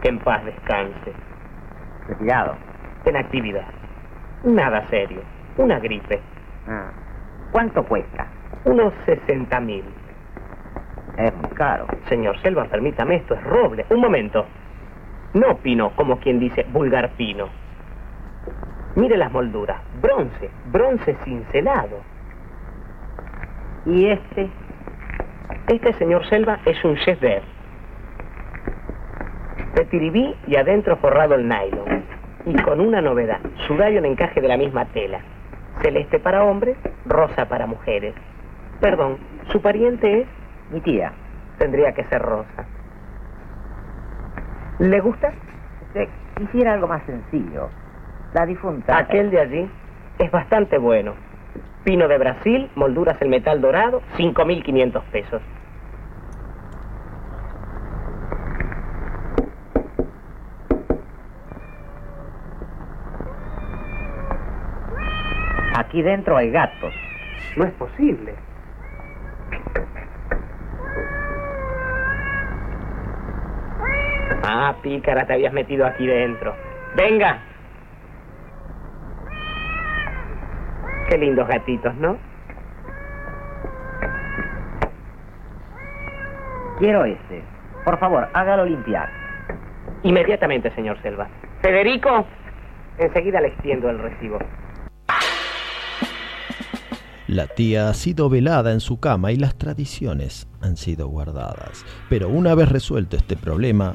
Que en paz descanse. Retirado. En actividad. Nada serio. Una gripe. Ah. ¿Cuánto cuesta? Unos 60 mil. Es muy caro. Señor Selva, permítame, esto es roble. Un momento. No pino, como quien dice vulgar pino. Mire las molduras. Bronce, bronce cincelado. ¿Y este? Este señor Selva es un chef de de tiribí y adentro forrado el nylon. Y con una novedad, sudario en encaje de la misma tela. Celeste para hombres, rosa para mujeres. Perdón, ¿su pariente es? Mi tía. Tendría que ser rosa. ¿Le gusta? Quisiera algo más sencillo. La difunta. Aquel de allí es bastante bueno. Pino de Brasil, molduras el metal dorado, 5.500 pesos. Aquí dentro hay gatos. No es posible. Ah, pícara, te habías metido aquí dentro. Venga. Qué lindos gatitos, ¿no? Quiero ese. Por favor, hágalo limpiar. Inmediatamente, señor Selva. Federico, enseguida le extiendo el recibo. La tía ha sido velada en su cama y las tradiciones han sido guardadas. Pero una vez resuelto este problema,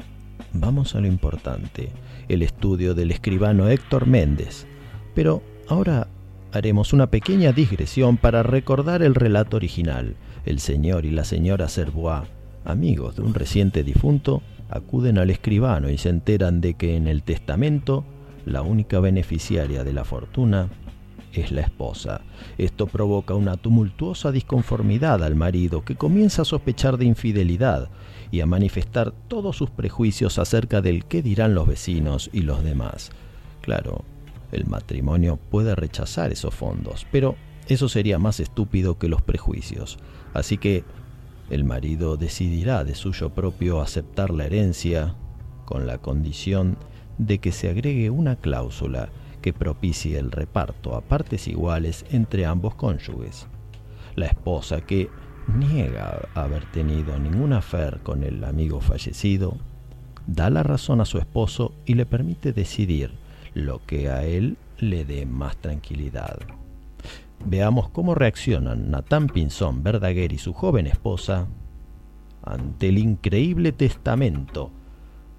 vamos a lo importante, el estudio del escribano Héctor Méndez. Pero ahora haremos una pequeña digresión para recordar el relato original. El señor y la señora Servois, amigos de un reciente difunto, acuden al escribano y se enteran de que en el testamento la única beneficiaria de la fortuna es la esposa. Esto provoca una tumultuosa disconformidad al marido que comienza a sospechar de infidelidad y a manifestar todos sus prejuicios acerca del qué dirán los vecinos y los demás. Claro, el matrimonio puede rechazar esos fondos, pero eso sería más estúpido que los prejuicios. Así que el marido decidirá de suyo propio aceptar la herencia con la condición de que se agregue una cláusula que propicie el reparto a partes iguales entre ambos cónyuges. La esposa que niega haber tenido ningún afer con el amigo fallecido, da la razón a su esposo y le permite decidir lo que a él le dé más tranquilidad. Veamos cómo reaccionan Natán Pinzón Verdaguer y su joven esposa ante el increíble testamento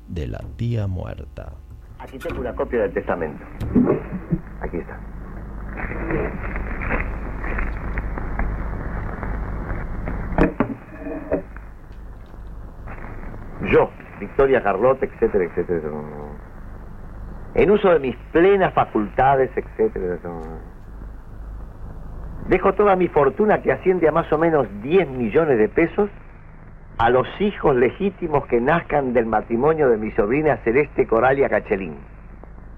de la tía muerta. Aquí tengo una copia del testamento. Aquí está. Yo, Victoria Carlota, etcétera, etcétera. En uso de mis plenas facultades, etcétera. Dejo toda mi fortuna que asciende a más o menos 10 millones de pesos a los hijos legítimos que nazcan del matrimonio de mi sobrina Celeste Coralia Cachelín,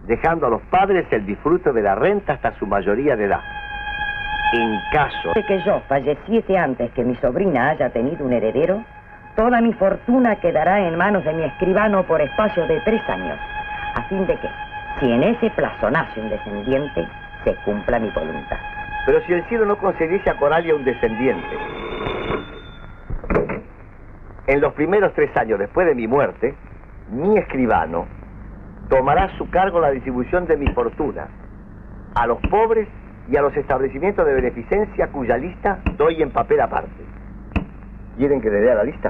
dejando a los padres el disfrute de la renta hasta su mayoría de edad. En caso de que yo falleciese antes que mi sobrina haya tenido un heredero, toda mi fortuna quedará en manos de mi escribano por espacio de tres años, a fin de que, si en ese plazo nace un descendiente, se cumpla mi voluntad. Pero si el cielo no concediese a Coralia un descendiente, en los primeros tres años después de mi muerte, mi escribano tomará a su cargo la distribución de mi fortuna a los pobres y a los establecimientos de beneficencia cuya lista doy en papel aparte. ¿Quieren que le dé a la lista?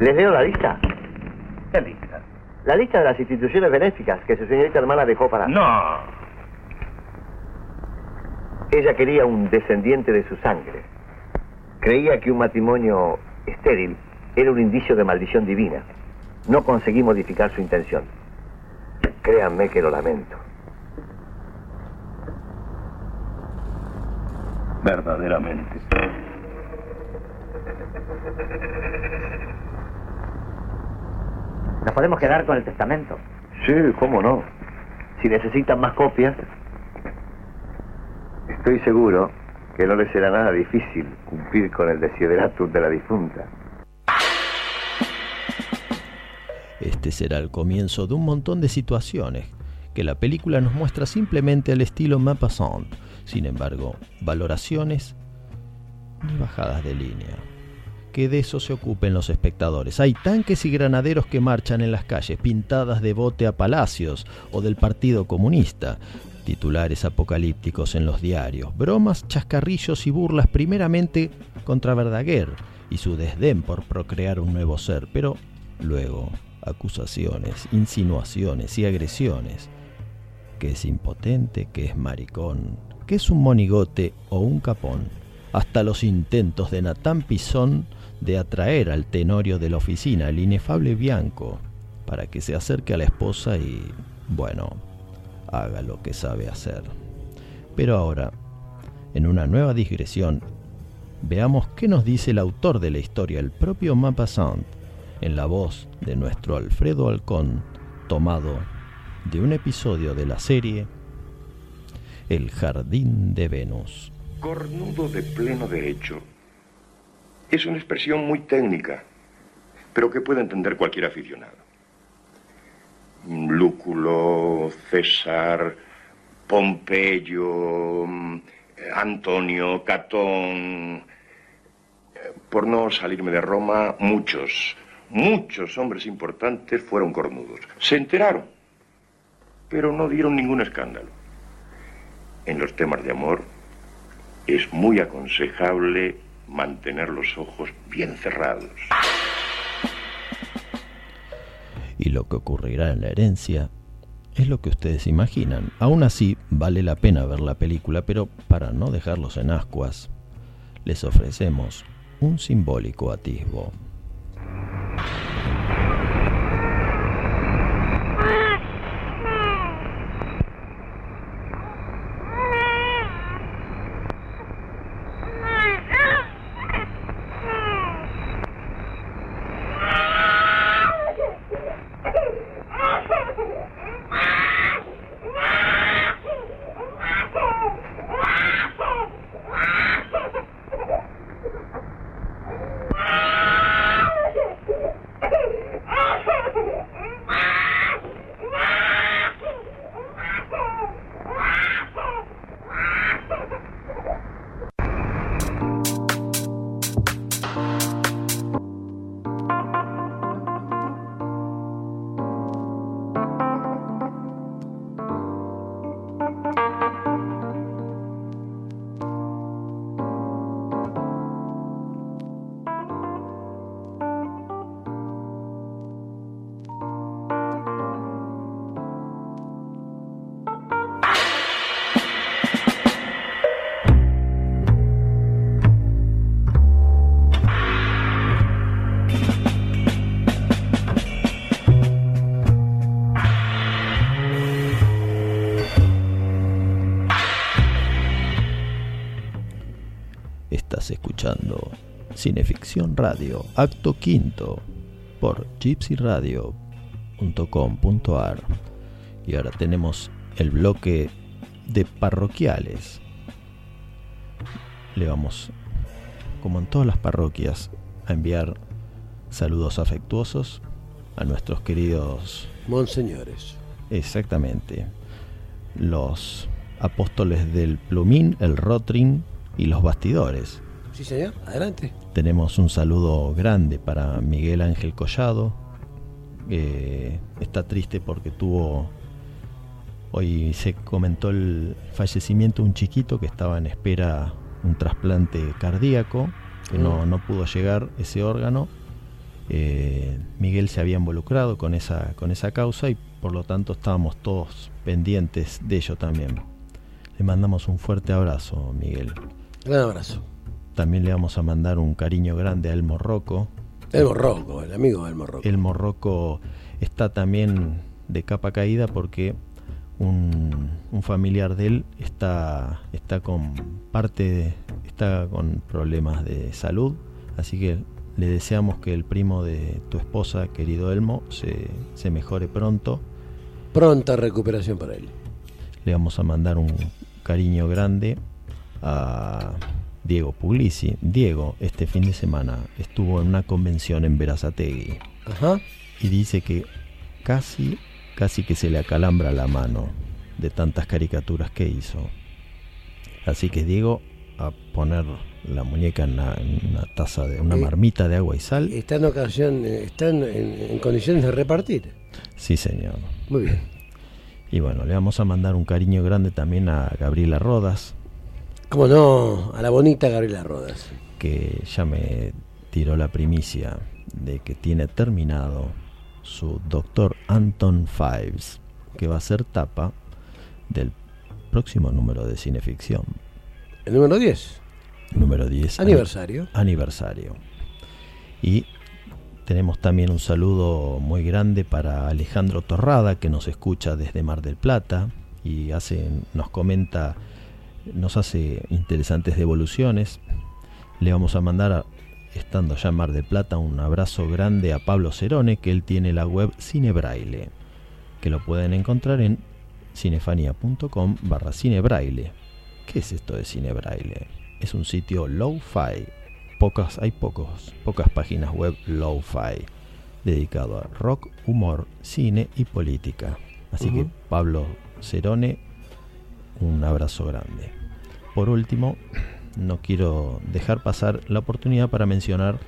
¿Les leo la lista? ¿Qué lista? La lista de las instituciones benéficas que su señorita hermana dejó para... No. Ella quería un descendiente de su sangre. Creía que un matrimonio estéril era un indicio de maldición divina. No conseguí modificar su intención. Créanme que lo lamento. Verdaderamente. ¿Nos podemos quedar con el testamento? Sí, cómo no. Si necesitan más copias, estoy seguro que no les será nada difícil cumplir con el desideratum de la difunta. Este será el comienzo de un montón de situaciones que la película nos muestra simplemente al estilo Maupassant. Sin embargo, valoraciones ni bajadas de línea. Que de eso se ocupen los espectadores. Hay tanques y granaderos que marchan en las calles pintadas de bote a palacios o del Partido Comunista. Titulares apocalípticos en los diarios, bromas, chascarrillos y burlas primeramente contra Verdaguer y su desdén por procrear un nuevo ser, pero luego acusaciones, insinuaciones y agresiones. Que es impotente, que es maricón, que es un monigote o un capón. Hasta los intentos de Natán Pisón de atraer al tenorio de la oficina, el inefable Bianco, para que se acerque a la esposa y, bueno, haga lo que sabe hacer. Pero ahora, en una nueva digresión, veamos qué nos dice el autor de la historia, el propio Maupassant, en la voz de nuestro Alfredo Halcón, tomado de un episodio de la serie El Jardín de Venus. Cornudo de pleno derecho. Es una expresión muy técnica, pero que puede entender cualquier aficionado. Lúculo, César, Pompeyo, Antonio, Catón. Por no salirme de Roma, muchos, muchos hombres importantes fueron cornudos. Se enteraron, pero no dieron ningún escándalo. En los temas de amor es muy aconsejable mantener los ojos bien cerrados. Y lo que ocurrirá en la herencia es lo que ustedes imaginan. Aún así, vale la pena ver la película, pero para no dejarlos en ascuas, les ofrecemos un simbólico atisbo. Escuchando Cineficción Radio, acto quinto, por gypsyradio.com.ar. Y ahora tenemos el bloque de parroquiales. Le vamos, como en todas las parroquias, a enviar saludos afectuosos a nuestros queridos monseñores. Exactamente. Los apóstoles del plumín, el rotring y los bastidores. Sí, señor, adelante. Tenemos un saludo grande para Miguel Ángel Collado. está triste porque tuvo. Hoy se comentó el fallecimiento de un chiquito que estaba en espera un trasplante cardíaco, que no, mm. no pudo llegar ese órgano. Eh, Miguel se había involucrado con esa, con esa causa y por lo tanto estábamos todos pendientes de ello también. Le mandamos un fuerte abrazo, Miguel. Gran abrazo. También le vamos a mandar un cariño grande a Elmo Rocco. Elmo Rocco, el amigo de Elmo Rocco. Elmo Rocco está también de capa caída porque un, familiar de él está, está con parte está con problemas de salud, así que le deseamos que el primo de tu esposa, querido Elmo, se, se mejore pronto. Pronta recuperación para él. Le vamos a mandar un cariño grande a Diego Puglisi. Diego, este fin de semana estuvo en una convención en Verazategui. Ajá. Y dice que casi, casi que se le acalambra la mano de tantas caricaturas que hizo. Así que Diego, a poner la muñeca en una, taza de una eh, marmita de agua y sal. Está en ocasión, eh, están en condiciones de repartir. Sí, señor. Muy bien. Y bueno, le vamos a mandar un cariño grande también a Gabriela Rodas. ¿Cómo no? A la bonita Gabriela Rodas. Que ya me tiró la primicia de que tiene terminado su Doctor Anton Fives, que va a ser tapa del próximo número de cineficción. El número 10. Número 10. Aniversario. Aniversario. Y tenemos también un saludo muy grande para Alejandro Torrada, que nos escucha desde Mar del Plata y hace, nos comenta, nos hace interesantes devoluciones. Le vamos a mandar, estando ya en Mar del Plata, un abrazo grande a Pablo Cerone, que él tiene la web Cinebraille, que lo pueden encontrar en cinefania.com barra cinebraille. ¿Qué es esto de Cinebraille? Es un sitio low-fi pocas, hay pocos, pocas páginas web low-fi dedicado a rock, humor, cine y política. Así que Pablo Cerone, un abrazo grande. Por último, no quiero dejar pasar la oportunidad para mencionar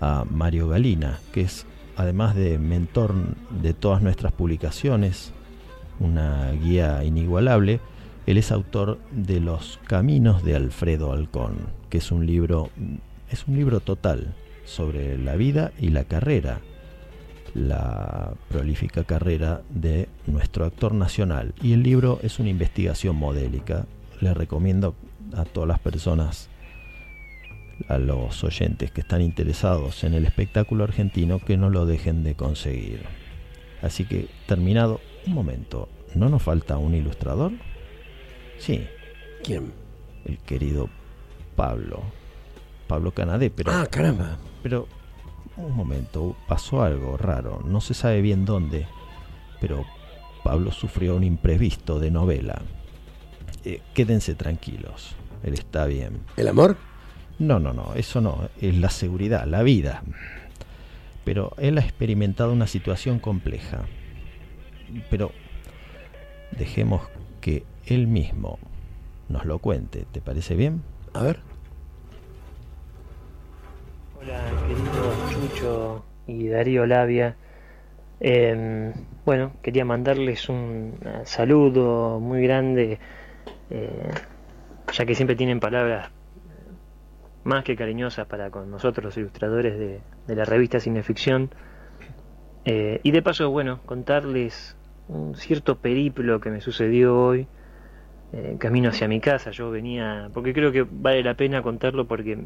a Mario Galina, que es además de mentor de todas nuestras publicaciones, una guía inigualable, él es autor de Los Caminos de Alfredo Alcón, que es un libro es un libro total sobre la vida y la carrera, la prolífica carrera de nuestro actor nacional. Y el libro es una investigación modélica. Le recomiendo a todas las personas, a los oyentes que están interesados en el espectáculo argentino, que no lo dejen de conseguir. Así que, terminado, un momento, ¿no nos falta un ilustrador? Sí. ¿Quién? El querido Pablo. Pablo Canadé, pero. Ah, caramba. Pero, un momento, pasó algo raro, no se sabe bien dónde, pero Pablo sufrió un imprevisto de novela. Eh, quédense tranquilos, él está bien. ¿El amor? No, no, no, eso no, es la seguridad, la vida. Pero él ha experimentado una situación compleja. Pero dejemos que él mismo nos lo cuente, ¿te parece bien? A ver. Hola, querido Chucho y Darío Labia. Em, bueno, quería mandarles un saludo muy grande, eh, ya que siempre tienen palabras más que cariñosas para con nosotros los ilustradores de, la revista Cineficción. Eh, y de paso, bueno, contarles un cierto periplo que me sucedió hoy eh, camino hacia mi casa. Yo venía, porque creo que vale la pena contarlo porque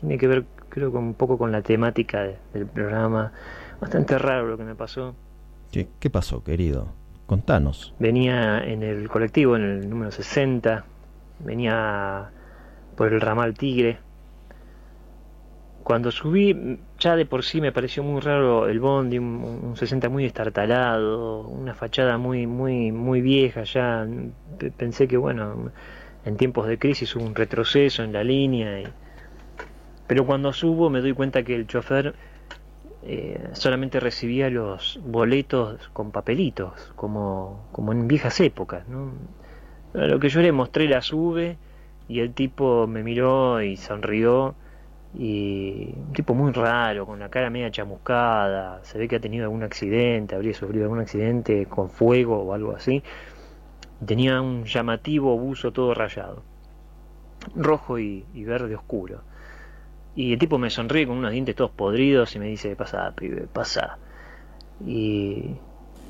tiene que ver, creo, con un poco con la temática del programa. Bastante raro lo que me pasó. ¿Qué, ¿Qué pasó, querido? Contanos. Venía en el colectivo, en el número 60, venía por el ramal Tigre cuando subí, ya de por sí me pareció muy raro el bondi, un, un 60 muy estartalado, una fachada muy, muy, muy vieja, ya pensé que bueno, en tiempos de crisis hubo un retroceso en la línea, pero cuando subo me doy cuenta que el chofer eh, solamente recibía los boletos con papelitos, como, como en viejas épocas. ¿no? lo que yo le mostré la sube y el tipo me miró y sonrió y un tipo muy raro, con la cara media chamuscada, se ve que ha tenido algún accidente, habría sufrido algún accidente con fuego o algo así. Tenía un llamativo buzo todo rayado, rojo y, verde oscuro. Y el tipo me sonríe con unos dientes todos podridos y me dice, pasa, pibe, pasa. Y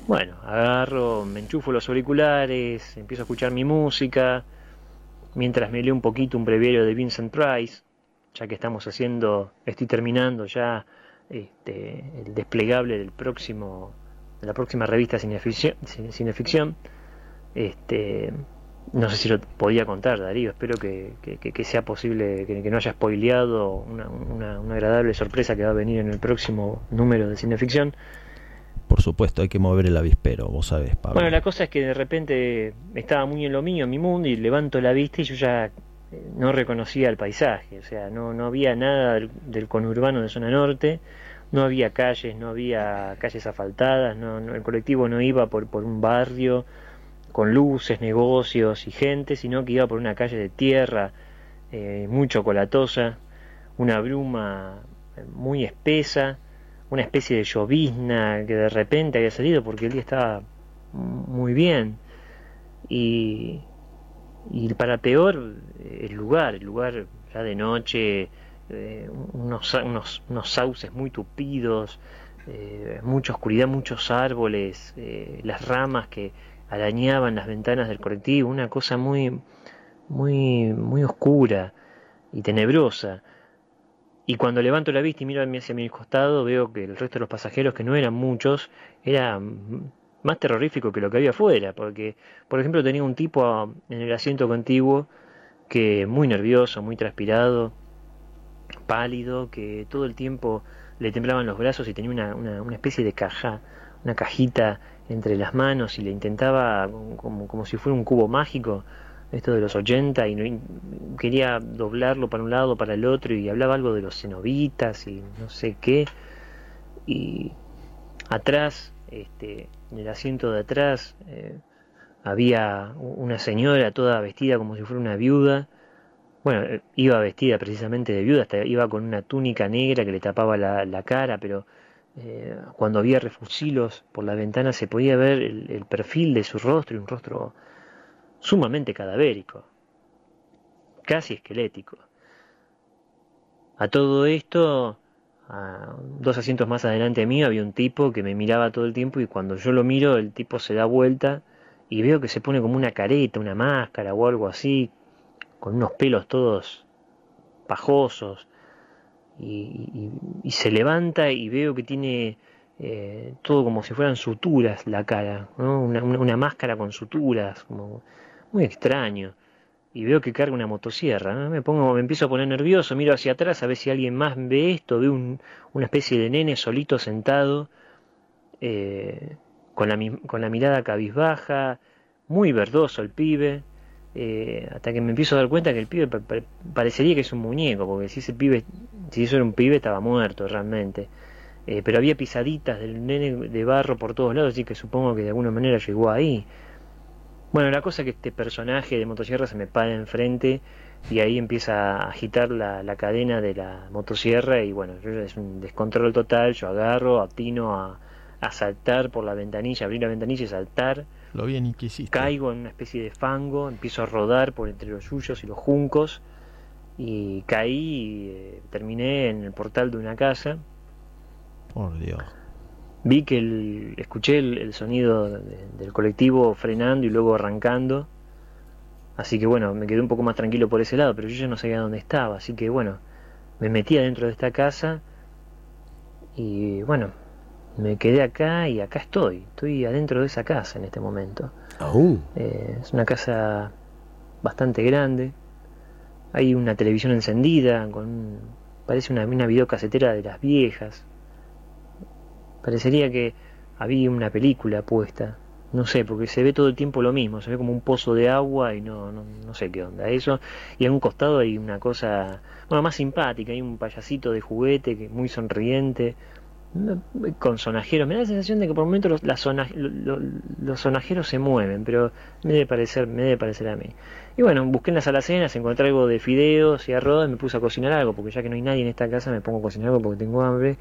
bueno, agarro, me enchufo los auriculares, empiezo a escuchar mi música, mientras me leo un poquito un breviario de Vincent Price, ya que estamos haciendo, estoy terminando ya este, el desplegable del próximo, de la próxima revista Cineficción, Cineficción este, no sé si lo podía contar, Darío, espero que, sea posible, que, no haya spoileado una, una, una, agradable sorpresa que va a venir en el próximo número de Cineficción. Por supuesto, hay que mover el avispero, vos sabés, Pablo. Bueno, la cosa es que de repente estaba muy en lo mío, en mi mundo, y levanto la vista y yo ya no reconocía el paisaje, o sea, no, no había nada del, conurbano de zona norte, no había calles, no había calles asfaltadas, el colectivo no iba por, por un barrio con luces, negocios y gente, sino que iba por una calle de tierra eh, muy chocolatosa, una bruma muy espesa, una especie de llovizna que de repente había salido porque el día estaba muy bien. Y y para peor el lugar, el lugar ya de noche, eh, unos, unos, unos, sauces muy tupidos, eh, mucha oscuridad, muchos árboles, eh, las ramas que arañaban las ventanas del colectivo, una cosa muy, muy, muy oscura y tenebrosa. Y cuando levanto la vista y miro hacia mi costado, veo que el resto de los pasajeros, que no eran muchos, eran más terrorífico que lo que había afuera, porque, por ejemplo, tenía un tipo en el asiento contiguo que muy nervioso, muy transpirado, pálido, que todo el tiempo le temblaban los brazos y tenía una, una, especie de caja, una cajita entre las manos y le intentaba como, como si fuera un cubo mágico, esto de los 80, y quería doblarlo para un lado, para el otro, y hablaba algo de los cenobitas y no sé qué. Y atrás este, en el asiento de atrás eh, había una señora toda vestida como si fuera una viuda. Bueno, eh, iba vestida precisamente de viuda, hasta iba con una túnica negra que le tapaba la, cara, pero eh, cuando había refusilos por la ventana se podía ver el, el perfil de su rostro, y un rostro sumamente cadavérico, casi esquelético. A todo esto dos asientos más adelante mío había un tipo que me miraba todo el tiempo y cuando yo lo miro el tipo se da vuelta y veo que se pone como una careta, una máscara o algo así, con unos pelos todos pajosos y, se levanta y veo que tiene eh, todo como si fueran suturas la cara, una, una máscara con suturas, como muy extraño y veo que carga una motosierra. Me pongo, me empiezo a poner nervioso, miro hacia atrás a ver si alguien más ve esto, veo una especie de nene solito sentado, eh, con, la, con la mirada cabizbaja, muy verdoso el pibe, eh, hasta que me empiezo a dar cuenta que el pibe parecería que es un muñeco, porque si ese pibe, si eso era un pibe estaba muerto realmente. Eh, pero había pisaditas del nene de barro por todos lados, así que supongo que de alguna manera llegó ahí. Bueno, la cosa es que este personaje de motosierra se me para enfrente y ahí empieza a agitar la, cadena de la motosierra y bueno, es un descontrol total, yo agarro, atino a, a saltar por la ventanilla, abrir la ventanilla y saltar. Lo bien y Caigo en una especie de fango, empiezo a rodar por entre los suyos y los juncos y caí y eh, terminé en el portal de una casa. Por Dios vi que el, escuché el, sonido del colectivo frenando y luego arrancando. Así que bueno, me quedé un poco más tranquilo por ese lado, pero yo ya no sabía dónde estaba. Así que bueno, me metí adentro de esta casa y bueno, me quedé acá y acá estoy. Estoy adentro de esa casa en este momento. ¿Aún? Eh, es una casa bastante grande. Hay una televisión encendida con parece una, una videocasetera de las viejas. Parecería que había una película puesta. No sé, porque se ve todo el tiempo lo mismo, se ve como un pozo de agua y no, no, no sé qué onda eso. Y en un costado hay una cosa, bueno, más simpática, hay un payasito de juguete que muy sonriente, con sonajeros. Me da la sensación de que por momentos los, las lo- lo- los sonajeros se mueven, pero me debe parecer, me debe parecer a mí. Y bueno, busqué en las alacenas, encontré algo de fideos y arroz me puse a cocinar algo, porque ya que no hay nadie en esta casa me pongo a cocinar algo porque tengo hambre.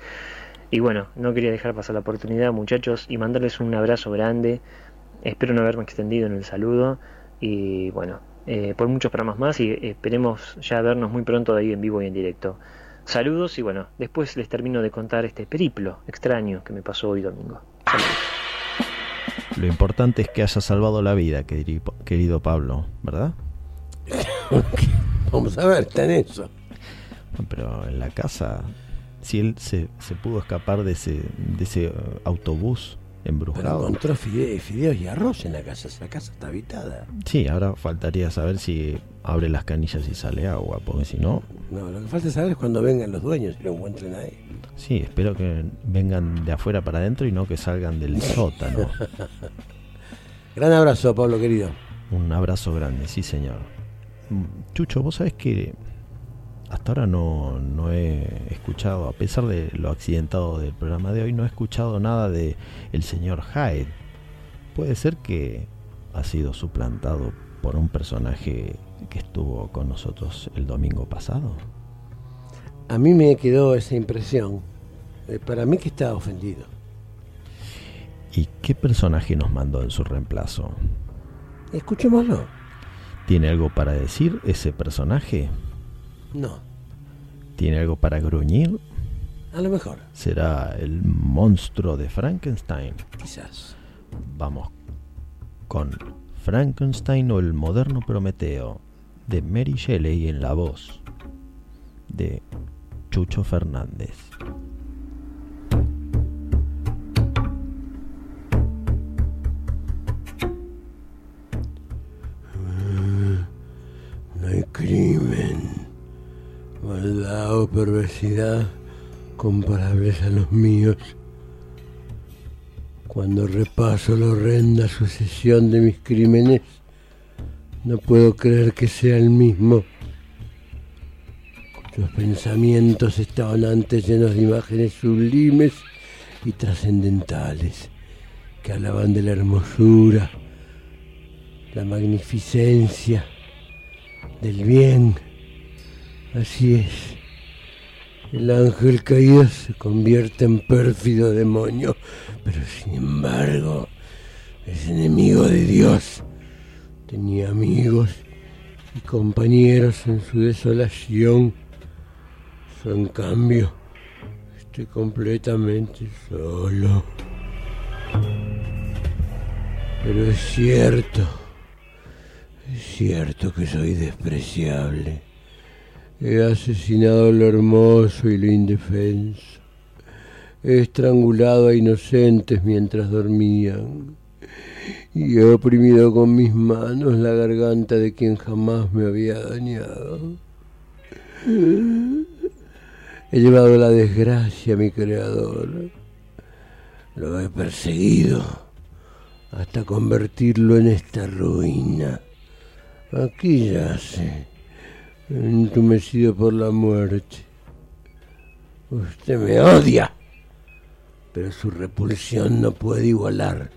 Y bueno, no quería dejar pasar la oportunidad, muchachos, y mandarles un abrazo grande. Espero no haberme extendido en el saludo. Y bueno, eh, por muchos programas más y esperemos ya vernos muy pronto ahí en vivo y en directo. Saludos y bueno, después les termino de contar este periplo extraño que me pasó hoy domingo. Lo importante es que haya salvado la vida, queri- querido Pablo, ¿verdad? Vamos a ver, está en eso. Pero en la casa, si él se, se pudo escapar de ese, de ese eh, autobús Pero embrujado. encontró fide- fideos y arroz en la casa. Esa casa está habitada. Sí, ahora faltaría saber si abre las canillas y sale agua, porque si no, No, lo que falta saber es cuando vengan los dueños y lo encuentren ahí. sí, espero que vengan de afuera para adentro y no que salgan del sótano. Gran abrazo, Pablo querido. Un abrazo grande, sí señor. Mm, Chucho, vos sabés que hasta ahora no, no he escuchado, a pesar de lo accidentado del programa de hoy, no he escuchado nada de el señor Hyde. Puede ser que ha sido suplantado por un personaje que estuvo con nosotros el domingo pasado. A mí me quedó esa impresión. Eh, para mí que estaba ofendido. ¿Y qué personaje nos mandó en su reemplazo? Escuchémoslo. ¿Tiene algo para decir ese personaje? No, ¿Tiene algo para gruñir? a lo mejor, ¿Será el monstruo de Frankenstein? quizás. Vamos con Frankenstein o el moderno Prometeo de Mary Shelley en la voz de Chucho Fernández. No hay crimen, maldad o perversidad comparables a los míos. Cuando repaso la horrenda sucesión de mis crímenes, no puedo creer que sea el mismo. Los pensamientos estaban antes llenos de imágenes sublimes y trascendentales que hablaban de la hermosura, la magnificencia, del bien. Así es. El ángel caído se convierte en pérfido demonio, pero sin embargo es enemigo de Dios. Tenía amigos y compañeros en su desolación. Yo, en cambio, estoy completamente solo. Pero es cierto, es cierto que soy despreciable. He asesinado lo hermoso y lo indefenso. He estrangulado a inocentes mientras dormían. Y he oprimido con mis manos la garganta de quien jamás me había dañado. He llevado la desgracia a mi creador. Lo he perseguido hasta convertirlo en esta ruina. Aquí yace, entumecido por la muerte. Usted me odia, pero su repulsión no puede igualar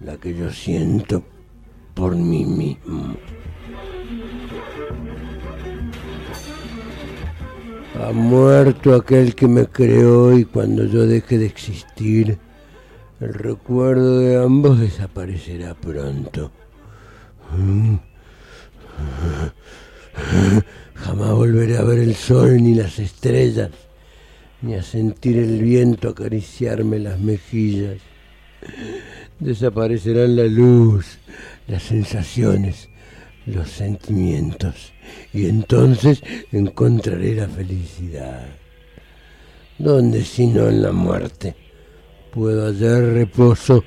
la que yo siento por mí mismo. Ha muerto aquel que me creó y cuando yo deje de existir, el recuerdo de ambos desaparecerá pronto. Jamás volveré a ver el sol ni las estrellas, ni a sentir el viento acariciarme las mejillas. Desaparecerán la luz, las sensaciones, los sentimientos, y entonces encontraré la felicidad. ¿Dónde sino en la muerte puedo hallar reposo?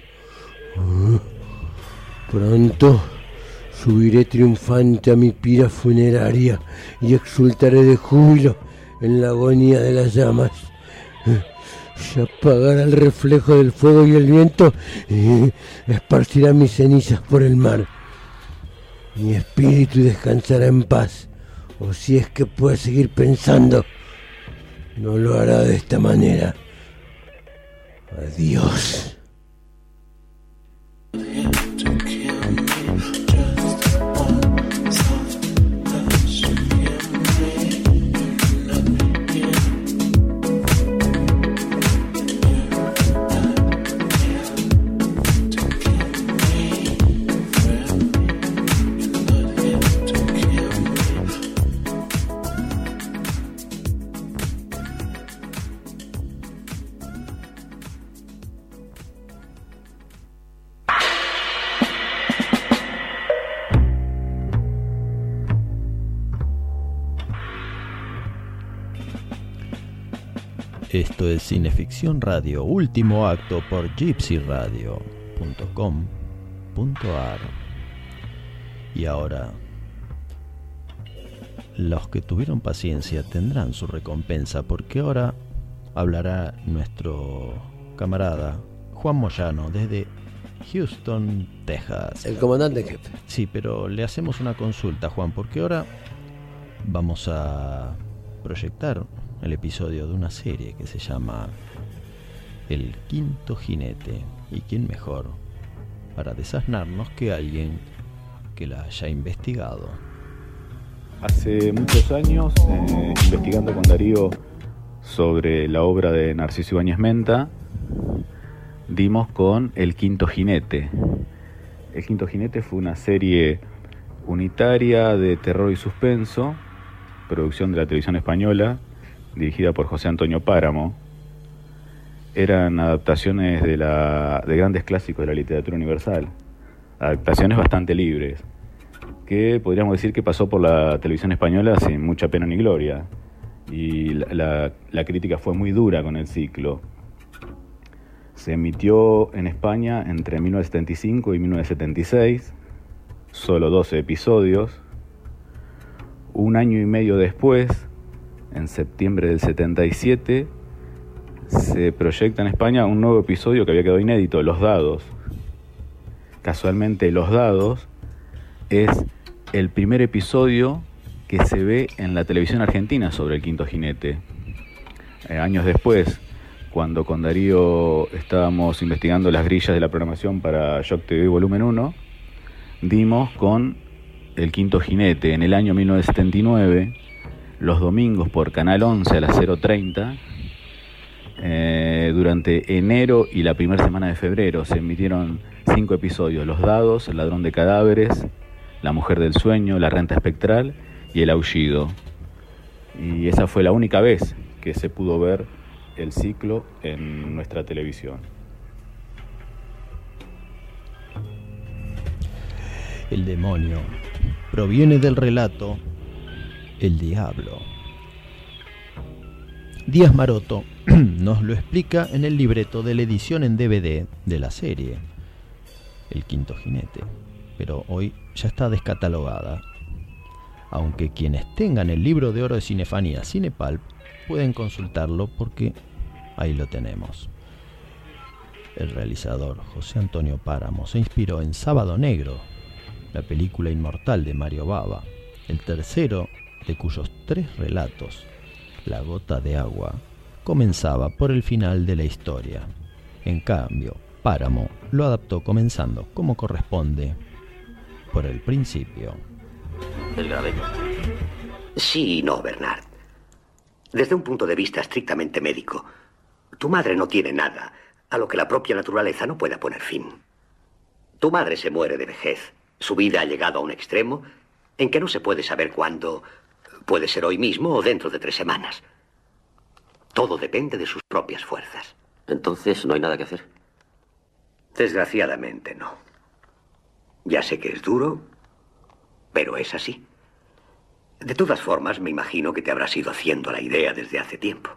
Ah, Pronto subiré triunfante a mi pira funeraria y exultaré de júbilo en la agonía de las llamas. Se apagará el reflejo del fuego y el viento y esparcirá mis cenizas por el mar. Mi espíritu descansará en paz, o si es que puede seguir pensando, no lo hará de esta manera. Adiós. Radio, último acto por gypsyradio.com.ar. Y ahora, los que tuvieron paciencia tendrán su recompensa porque ahora hablará nuestro camarada Juan Moyano desde Houston, Texas. El comandante en jefe. Sí, pero le hacemos una consulta, Juan, porque ahora vamos a proyectar el episodio de una serie que se llama El Quinto Jinete. ¿Y quién mejor para desasnarnos que alguien que la haya investigado? Hace muchos años, eh, investigando con Darío sobre la obra de Narciso Ibáñez Menta, dimos con El Quinto Jinete. El Quinto Jinete fue una serie unitaria de terror y suspenso, producción de la televisión española, dirigida por José Antonio Páramo. Eran adaptaciones de, la, de grandes clásicos de la literatura universal, adaptaciones bastante libres, que podríamos decir que pasó por la televisión española sin mucha pena ni gloria. Y la, la crítica fue muy dura con el ciclo. Se emitió en España entre 1975 y 1976, solo 12 episodios. Un año y medio después, en septiembre del 77, se proyecta en España un nuevo episodio que había quedado inédito, Los Dados. Casualmente, Los Dados es el primer episodio que se ve en la televisión argentina sobre el quinto jinete. Eh, años después, cuando con Darío estábamos investigando las grillas de la programación para Shock TV Volumen 1, dimos con el quinto jinete en el año 1979 los domingos por Canal 11 a las 0.30. Eh, durante enero y la primera semana de febrero se emitieron cinco episodios, Los Dados, El Ladrón de Cadáveres, La Mujer del Sueño, La Renta Espectral y El Aullido. Y esa fue la única vez que se pudo ver el ciclo en nuestra televisión. El demonio proviene del relato el diablo. Díaz Maroto nos lo explica en el libreto de la edición en DVD de la serie, El Quinto Jinete, pero hoy ya está descatalogada. Aunque quienes tengan el libro de oro de Cinefanía Cinepalp pueden consultarlo porque ahí lo tenemos. El realizador José Antonio Páramo se inspiró en Sábado Negro, la película inmortal de Mario Baba, el tercero de cuyos tres relatos, La gota de agua, comenzaba por el final de la historia. En cambio, Páramo lo adaptó comenzando como corresponde, por el principio. ¿El grave? Sí y no, Bernard. Desde un punto de vista estrictamente médico, tu madre no tiene nada a lo que la propia naturaleza no pueda poner fin. Tu madre se muere de vejez. Su vida ha llegado a un extremo en que no se puede saber cuándo Puede ser hoy mismo o dentro de tres semanas. Todo depende de sus propias fuerzas. Entonces, ¿no hay nada que hacer? Desgraciadamente, no. Ya sé que es duro, pero es así. De todas formas, me imagino que te habrás ido haciendo la idea desde hace tiempo.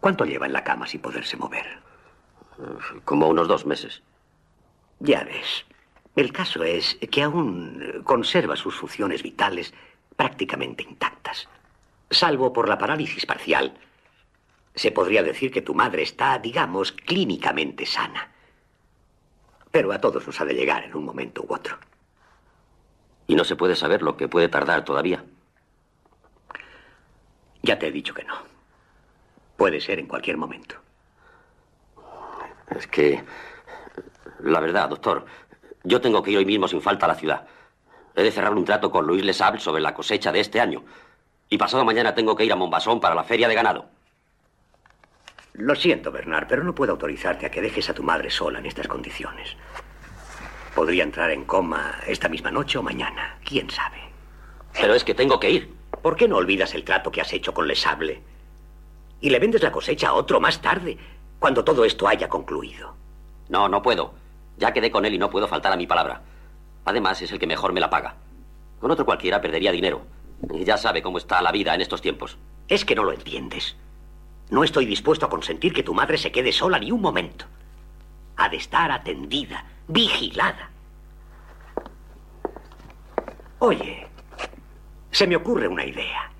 ¿Cuánto lleva en la cama sin poderse mover? Como unos dos meses. Ya ves. El caso es que aún conserva sus funciones vitales prácticamente intactas. Salvo por la parálisis parcial, se podría decir que tu madre está, digamos, clínicamente sana. Pero a todos nos ha de llegar en un momento u otro. Y no se puede saber lo que puede tardar todavía. Ya te he dicho que no. Puede ser en cualquier momento. Es que... La verdad, doctor, yo tengo que ir hoy mismo sin falta a la ciudad. He de cerrar un trato con Luis Lesable sobre la cosecha de este año. Y pasado mañana tengo que ir a Mombasón para la feria de ganado. Lo siento, Bernard, pero no puedo autorizarte a que dejes a tu madre sola en estas condiciones. Podría entrar en coma esta misma noche o mañana. ¿Quién sabe? Pero es que tengo que ir. ¿Por qué no olvidas el trato que has hecho con Lesable? Y le vendes la cosecha a otro más tarde, cuando todo esto haya concluido. No, no puedo. Ya quedé con él y no puedo faltar a mi palabra. Además, es el que mejor me la paga. Con otro cualquiera perdería dinero. Y ya sabe cómo está la vida en estos tiempos. Es que no lo entiendes. No estoy dispuesto a consentir que tu madre se quede sola ni un momento. Ha de estar atendida, vigilada. Oye, se me ocurre una idea.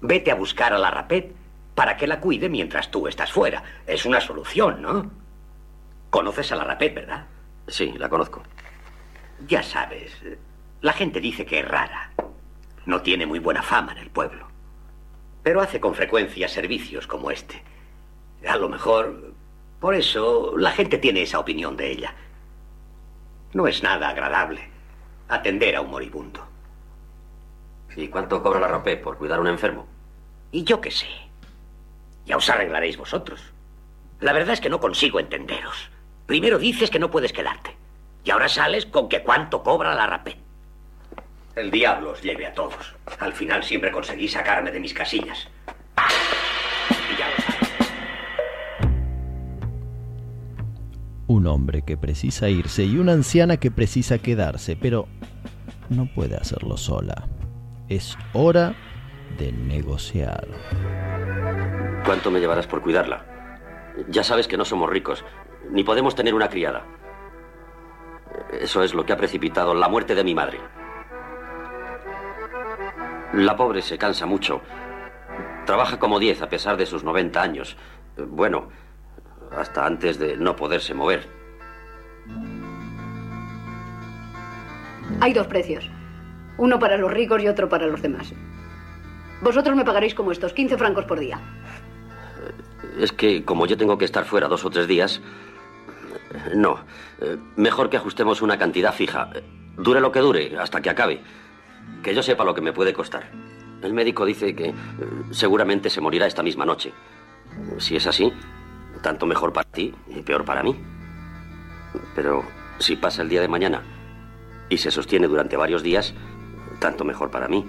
Vete a buscar a la Rapet para que la cuide mientras tú estás fuera. Es una solución, ¿no? Conoces a la Rapet, ¿verdad? Sí, la conozco. Ya sabes, la gente dice que es rara. No tiene muy buena fama en el pueblo pero hace con frecuencia servicios como este. A lo mejor, por eso, la gente tiene esa opinión de ella. No es nada agradable atender a un moribundo. ¿Y cuánto cobra la rapé por cuidar a un enfermo? Y yo qué sé. Ya os arreglaréis vosotros. La verdad es que no consigo entenderos. Primero dices que no puedes quedarte. Y ahora sales con que cuánto cobra la rapé. El diablo os lleve a todos. Al final siempre conseguí sacarme de mis casillas. Un hombre que precisa irse y una anciana que precisa quedarse, pero no puede hacerlo sola. Es hora de negociar. ¿Cuánto me llevarás por cuidarla? Ya sabes que no somos ricos, ni podemos tener una criada. Eso es lo que ha precipitado la muerte de mi madre. La pobre se cansa mucho. Trabaja como diez a pesar de sus 90 años. Bueno, hasta antes de no poderse mover. Hay dos precios. Uno para los ricos y otro para los demás. Vosotros me pagaréis como estos, 15 francos por día. Es que como yo tengo que estar fuera dos o tres días... No. Mejor que ajustemos una cantidad fija. Dure lo que dure, hasta que acabe. Que yo sepa lo que me puede costar. El médico dice que eh, seguramente se morirá esta misma noche. Si es así, tanto mejor para ti y peor para mí. Pero si pasa el día de mañana y se sostiene durante varios días, tanto mejor para mí.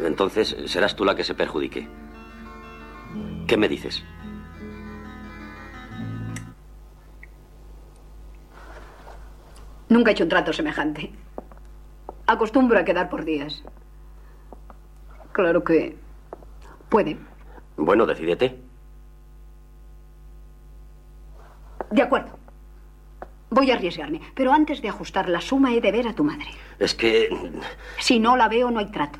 Entonces serás tú la que se perjudique. ¿Qué me dices? Nunca he hecho un trato semejante. Acostumbro a quedar por días. Claro que puede. Bueno, decídete. De acuerdo. Voy a arriesgarme, pero antes de ajustar la suma he de ver a tu madre. Es que... Si no la veo, no hay trato.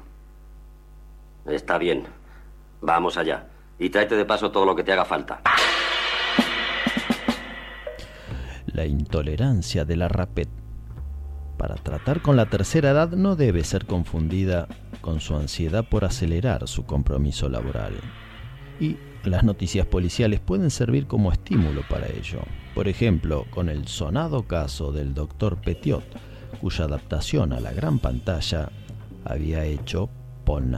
Está bien. Vamos allá. Y tráete de paso todo lo que te haga falta. La intolerancia de la rapet para tratar con la tercera edad no debe ser confundida con su ansiedad por acelerar su compromiso laboral. Y las noticias policiales pueden servir como estímulo para ello. Por ejemplo, con el sonado caso del doctor Petiot, cuya adaptación a la gran pantalla había hecho Paul.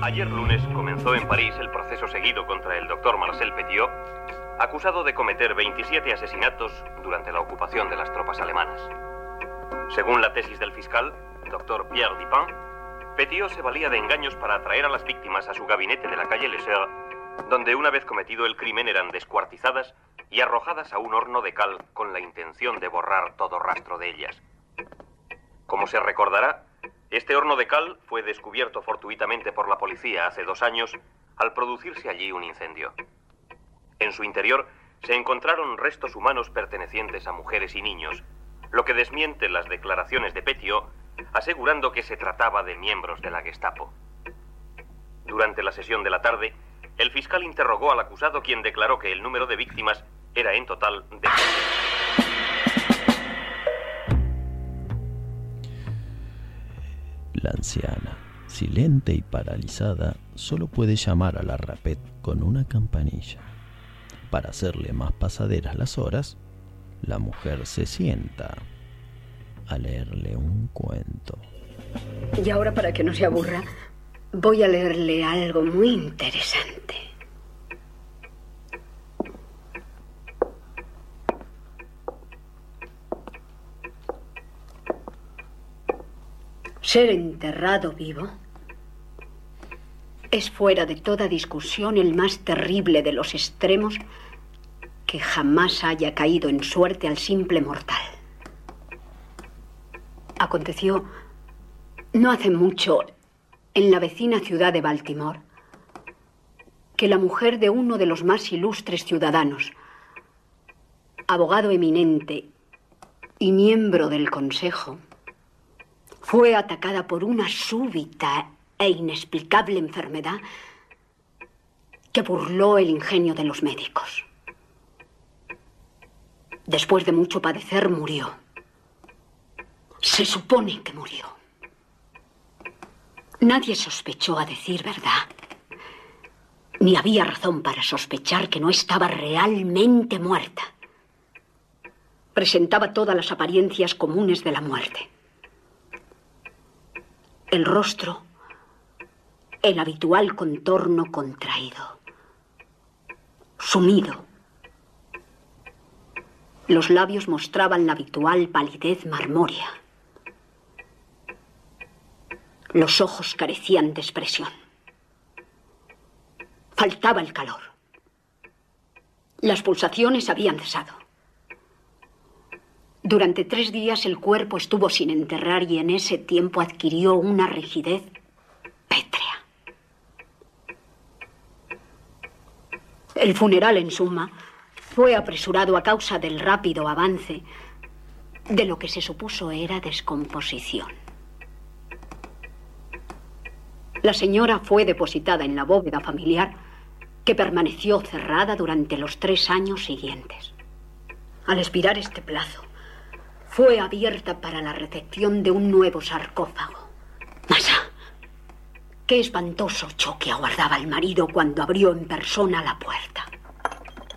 Ayer lunes comenzó en París el proceso seguido contra el doctor Marcel Petiot, acusado de cometer 27 asesinatos durante la ocupación de las tropas alemanas. Según la tesis del fiscal, doctor Pierre Dupin, Petiot se valía de engaños para atraer a las víctimas a su gabinete de la calle Le donde una vez cometido el crimen eran descuartizadas y arrojadas a un horno de cal con la intención de borrar todo rastro de ellas. Como se recordará, este horno de cal fue descubierto fortuitamente por la policía hace dos años al producirse allí un incendio. En su interior se encontraron restos humanos pertenecientes a mujeres y niños, lo que desmiente las declaraciones de Petio, asegurando que se trataba de miembros de la Gestapo. Durante la sesión de la tarde, el fiscal interrogó al acusado quien declaró que el número de víctimas era en total de... La anciana, silente y paralizada, solo puede llamar a la rapet con una campanilla. Para hacerle más pasaderas las horas, la mujer se sienta a leerle un cuento. Y ahora, para que no se aburra, voy a leerle algo muy interesante. Ser enterrado vivo es fuera de toda discusión el más terrible de los extremos que jamás haya caído en suerte al simple mortal. Aconteció no hace mucho en la vecina ciudad de Baltimore que la mujer de uno de los más ilustres ciudadanos, abogado eminente y miembro del Consejo, fue atacada por una súbita e inexplicable enfermedad que burló el ingenio de los médicos. Después de mucho padecer, murió. Se supone que murió. Nadie sospechó, a decir verdad, ni había razón para sospechar que no estaba realmente muerta. Presentaba todas las apariencias comunes de la muerte. El rostro, el habitual contorno contraído, sumido. Los labios mostraban la habitual palidez marmórea. Los ojos carecían de expresión. Faltaba el calor. Las pulsaciones habían cesado. Durante tres días el cuerpo estuvo sin enterrar y en ese tiempo adquirió una rigidez pétrea. El funeral, en suma, fue apresurado a causa del rápido avance de lo que se supuso era descomposición. La señora fue depositada en la bóveda familiar que permaneció cerrada durante los tres años siguientes. Al expirar este plazo, fue abierta para la recepción de un nuevo sarcófago. Masa, qué espantoso choque aguardaba el marido cuando abrió en persona la puerta.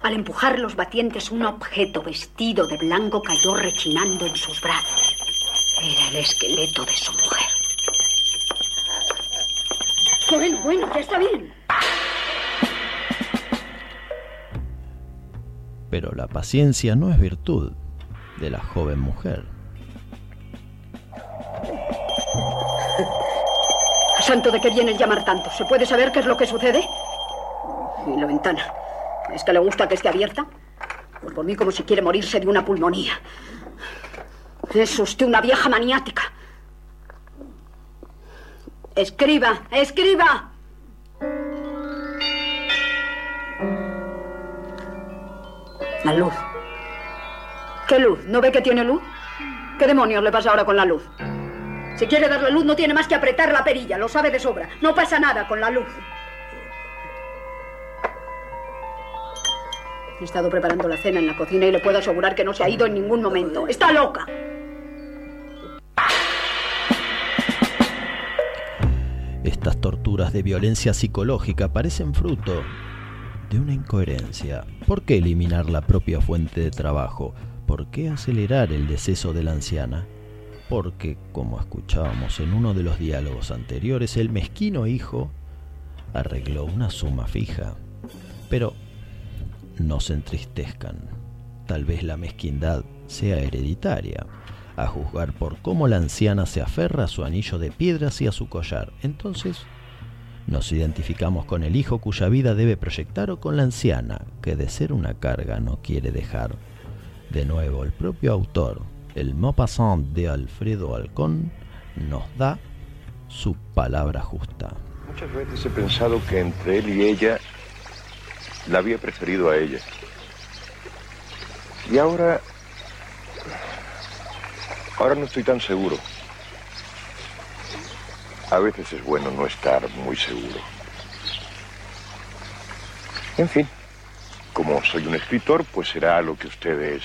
Al empujar los batientes, un objeto vestido de blanco cayó rechinando en sus brazos. Era el esqueleto de su mujer. Bueno, bueno, ya está bien. Pero la paciencia no es virtud de la joven mujer. Santo, ¿de qué viene el llamar tanto? ¿Se puede saber qué es lo que sucede? Y la ventana. ¿Es que le gusta que esté abierta? Pues por mí como si quiere morirse de una pulmonía. Es usted una vieja maniática. Escriba, escriba. La luz. ¿Qué luz? ¿No ve que tiene luz? ¿Qué demonios le pasa ahora con la luz? Si quiere darle luz no tiene más que apretar la perilla, lo sabe de sobra. No pasa nada con la luz. He estado preparando la cena en la cocina y le puedo asegurar que no se ha ido en ningún momento. Está loca. Estas torturas de violencia psicológica parecen fruto de una incoherencia. ¿Por qué eliminar la propia fuente de trabajo? ¿Por qué acelerar el deceso de la anciana? Porque, como escuchábamos en uno de los diálogos anteriores, el mezquino hijo arregló una suma fija. Pero no se entristezcan. Tal vez la mezquindad sea hereditaria, a juzgar por cómo la anciana se aferra a su anillo de piedras y a su collar. Entonces, nos identificamos con el hijo cuya vida debe proyectar o con la anciana, que de ser una carga no quiere dejar. De nuevo, el propio autor, el Maupassant de Alfredo Alcón, nos da su palabra justa. Muchas veces he pensado que entre él y ella la había preferido a ella. Y ahora... Ahora no estoy tan seguro. A veces es bueno no estar muy seguro. En fin, como soy un escritor, pues será lo que ustedes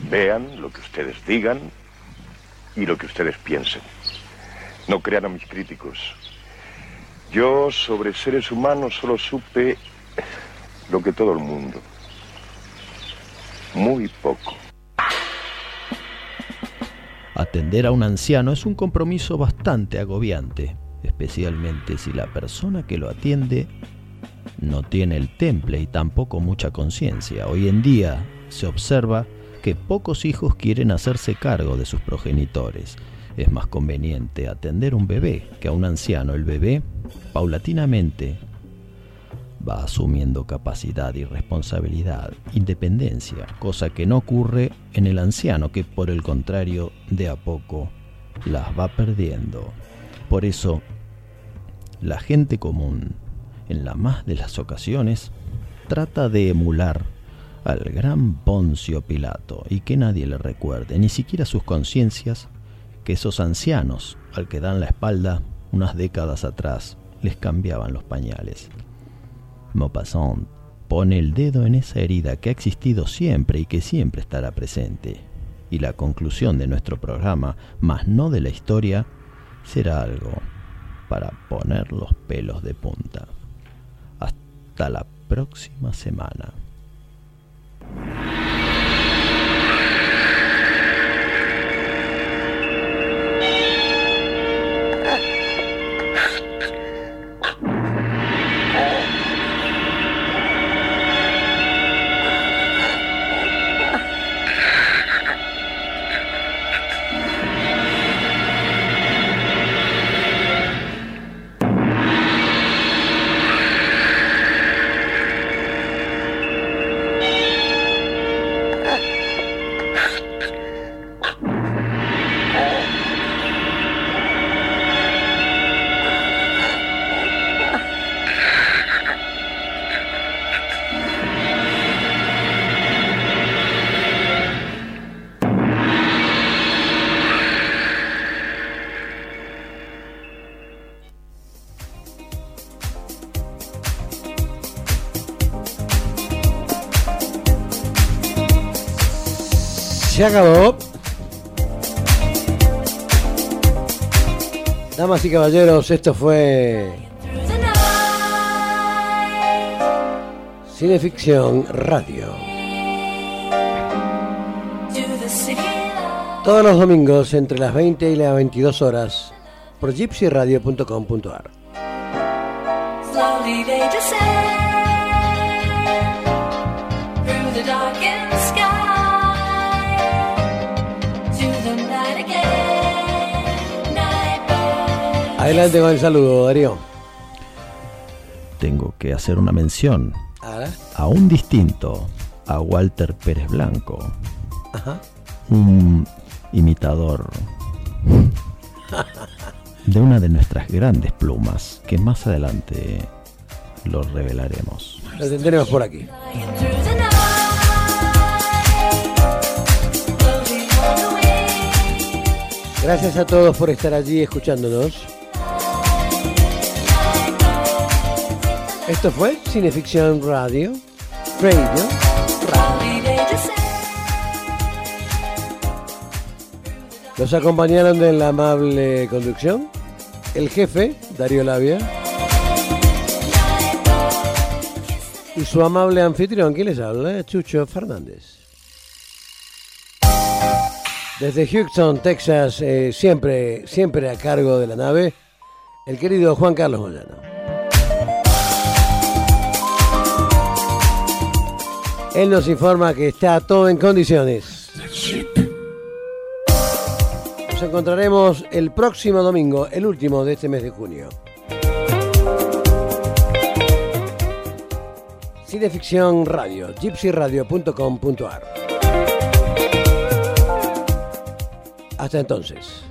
vean, lo que ustedes digan y lo que ustedes piensen. No crean a mis críticos. Yo sobre seres humanos solo supe lo que todo el mundo. Muy poco. Atender a un anciano es un compromiso bastante agobiante, especialmente si la persona que lo atiende no tiene el temple y tampoco mucha conciencia. Hoy en día se observa que pocos hijos quieren hacerse cargo de sus progenitores. Es más conveniente atender un bebé que a un anciano. El bebé, paulatinamente, va asumiendo capacidad y responsabilidad, independencia, cosa que no ocurre en el anciano que por el contrario de a poco las va perdiendo. Por eso, la gente común, en la más de las ocasiones, trata de emular al gran Poncio Pilato y que nadie le recuerde, ni siquiera sus conciencias, que esos ancianos al que dan la espalda unas décadas atrás les cambiaban los pañales. Maupassant pone el dedo en esa herida que ha existido siempre y que siempre estará presente. Y la conclusión de nuestro programa, más no de la historia, será algo para poner los pelos de punta. Hasta la próxima semana. Se acabó. Damas y caballeros, esto fue Cineficción Radio. Todos los domingos entre las 20 y las 22 horas por gypsyradio.com.ar. Adelante con el saludo, Darío. Tengo que hacer una mención a un distinto, a Walter Pérez Blanco, Ajá. un imitador de una de nuestras grandes plumas, que más adelante lo revelaremos. Lo tendremos por aquí. Gracias a todos por estar allí escuchándonos. Esto fue Cineficción Radio. Radio. Los acompañaron en la amable conducción el jefe, Darío Labia, y su amable anfitrión, ¿quién les habla? Chucho Fernández. Desde Houston, Texas, eh, siempre, siempre a cargo de la nave, el querido Juan Carlos Moyano. Él nos informa que está todo en condiciones. Nos encontraremos el próximo domingo, el último de este mes de junio. Cineficción Radio, gypsyradio.com.ar. Hasta entonces.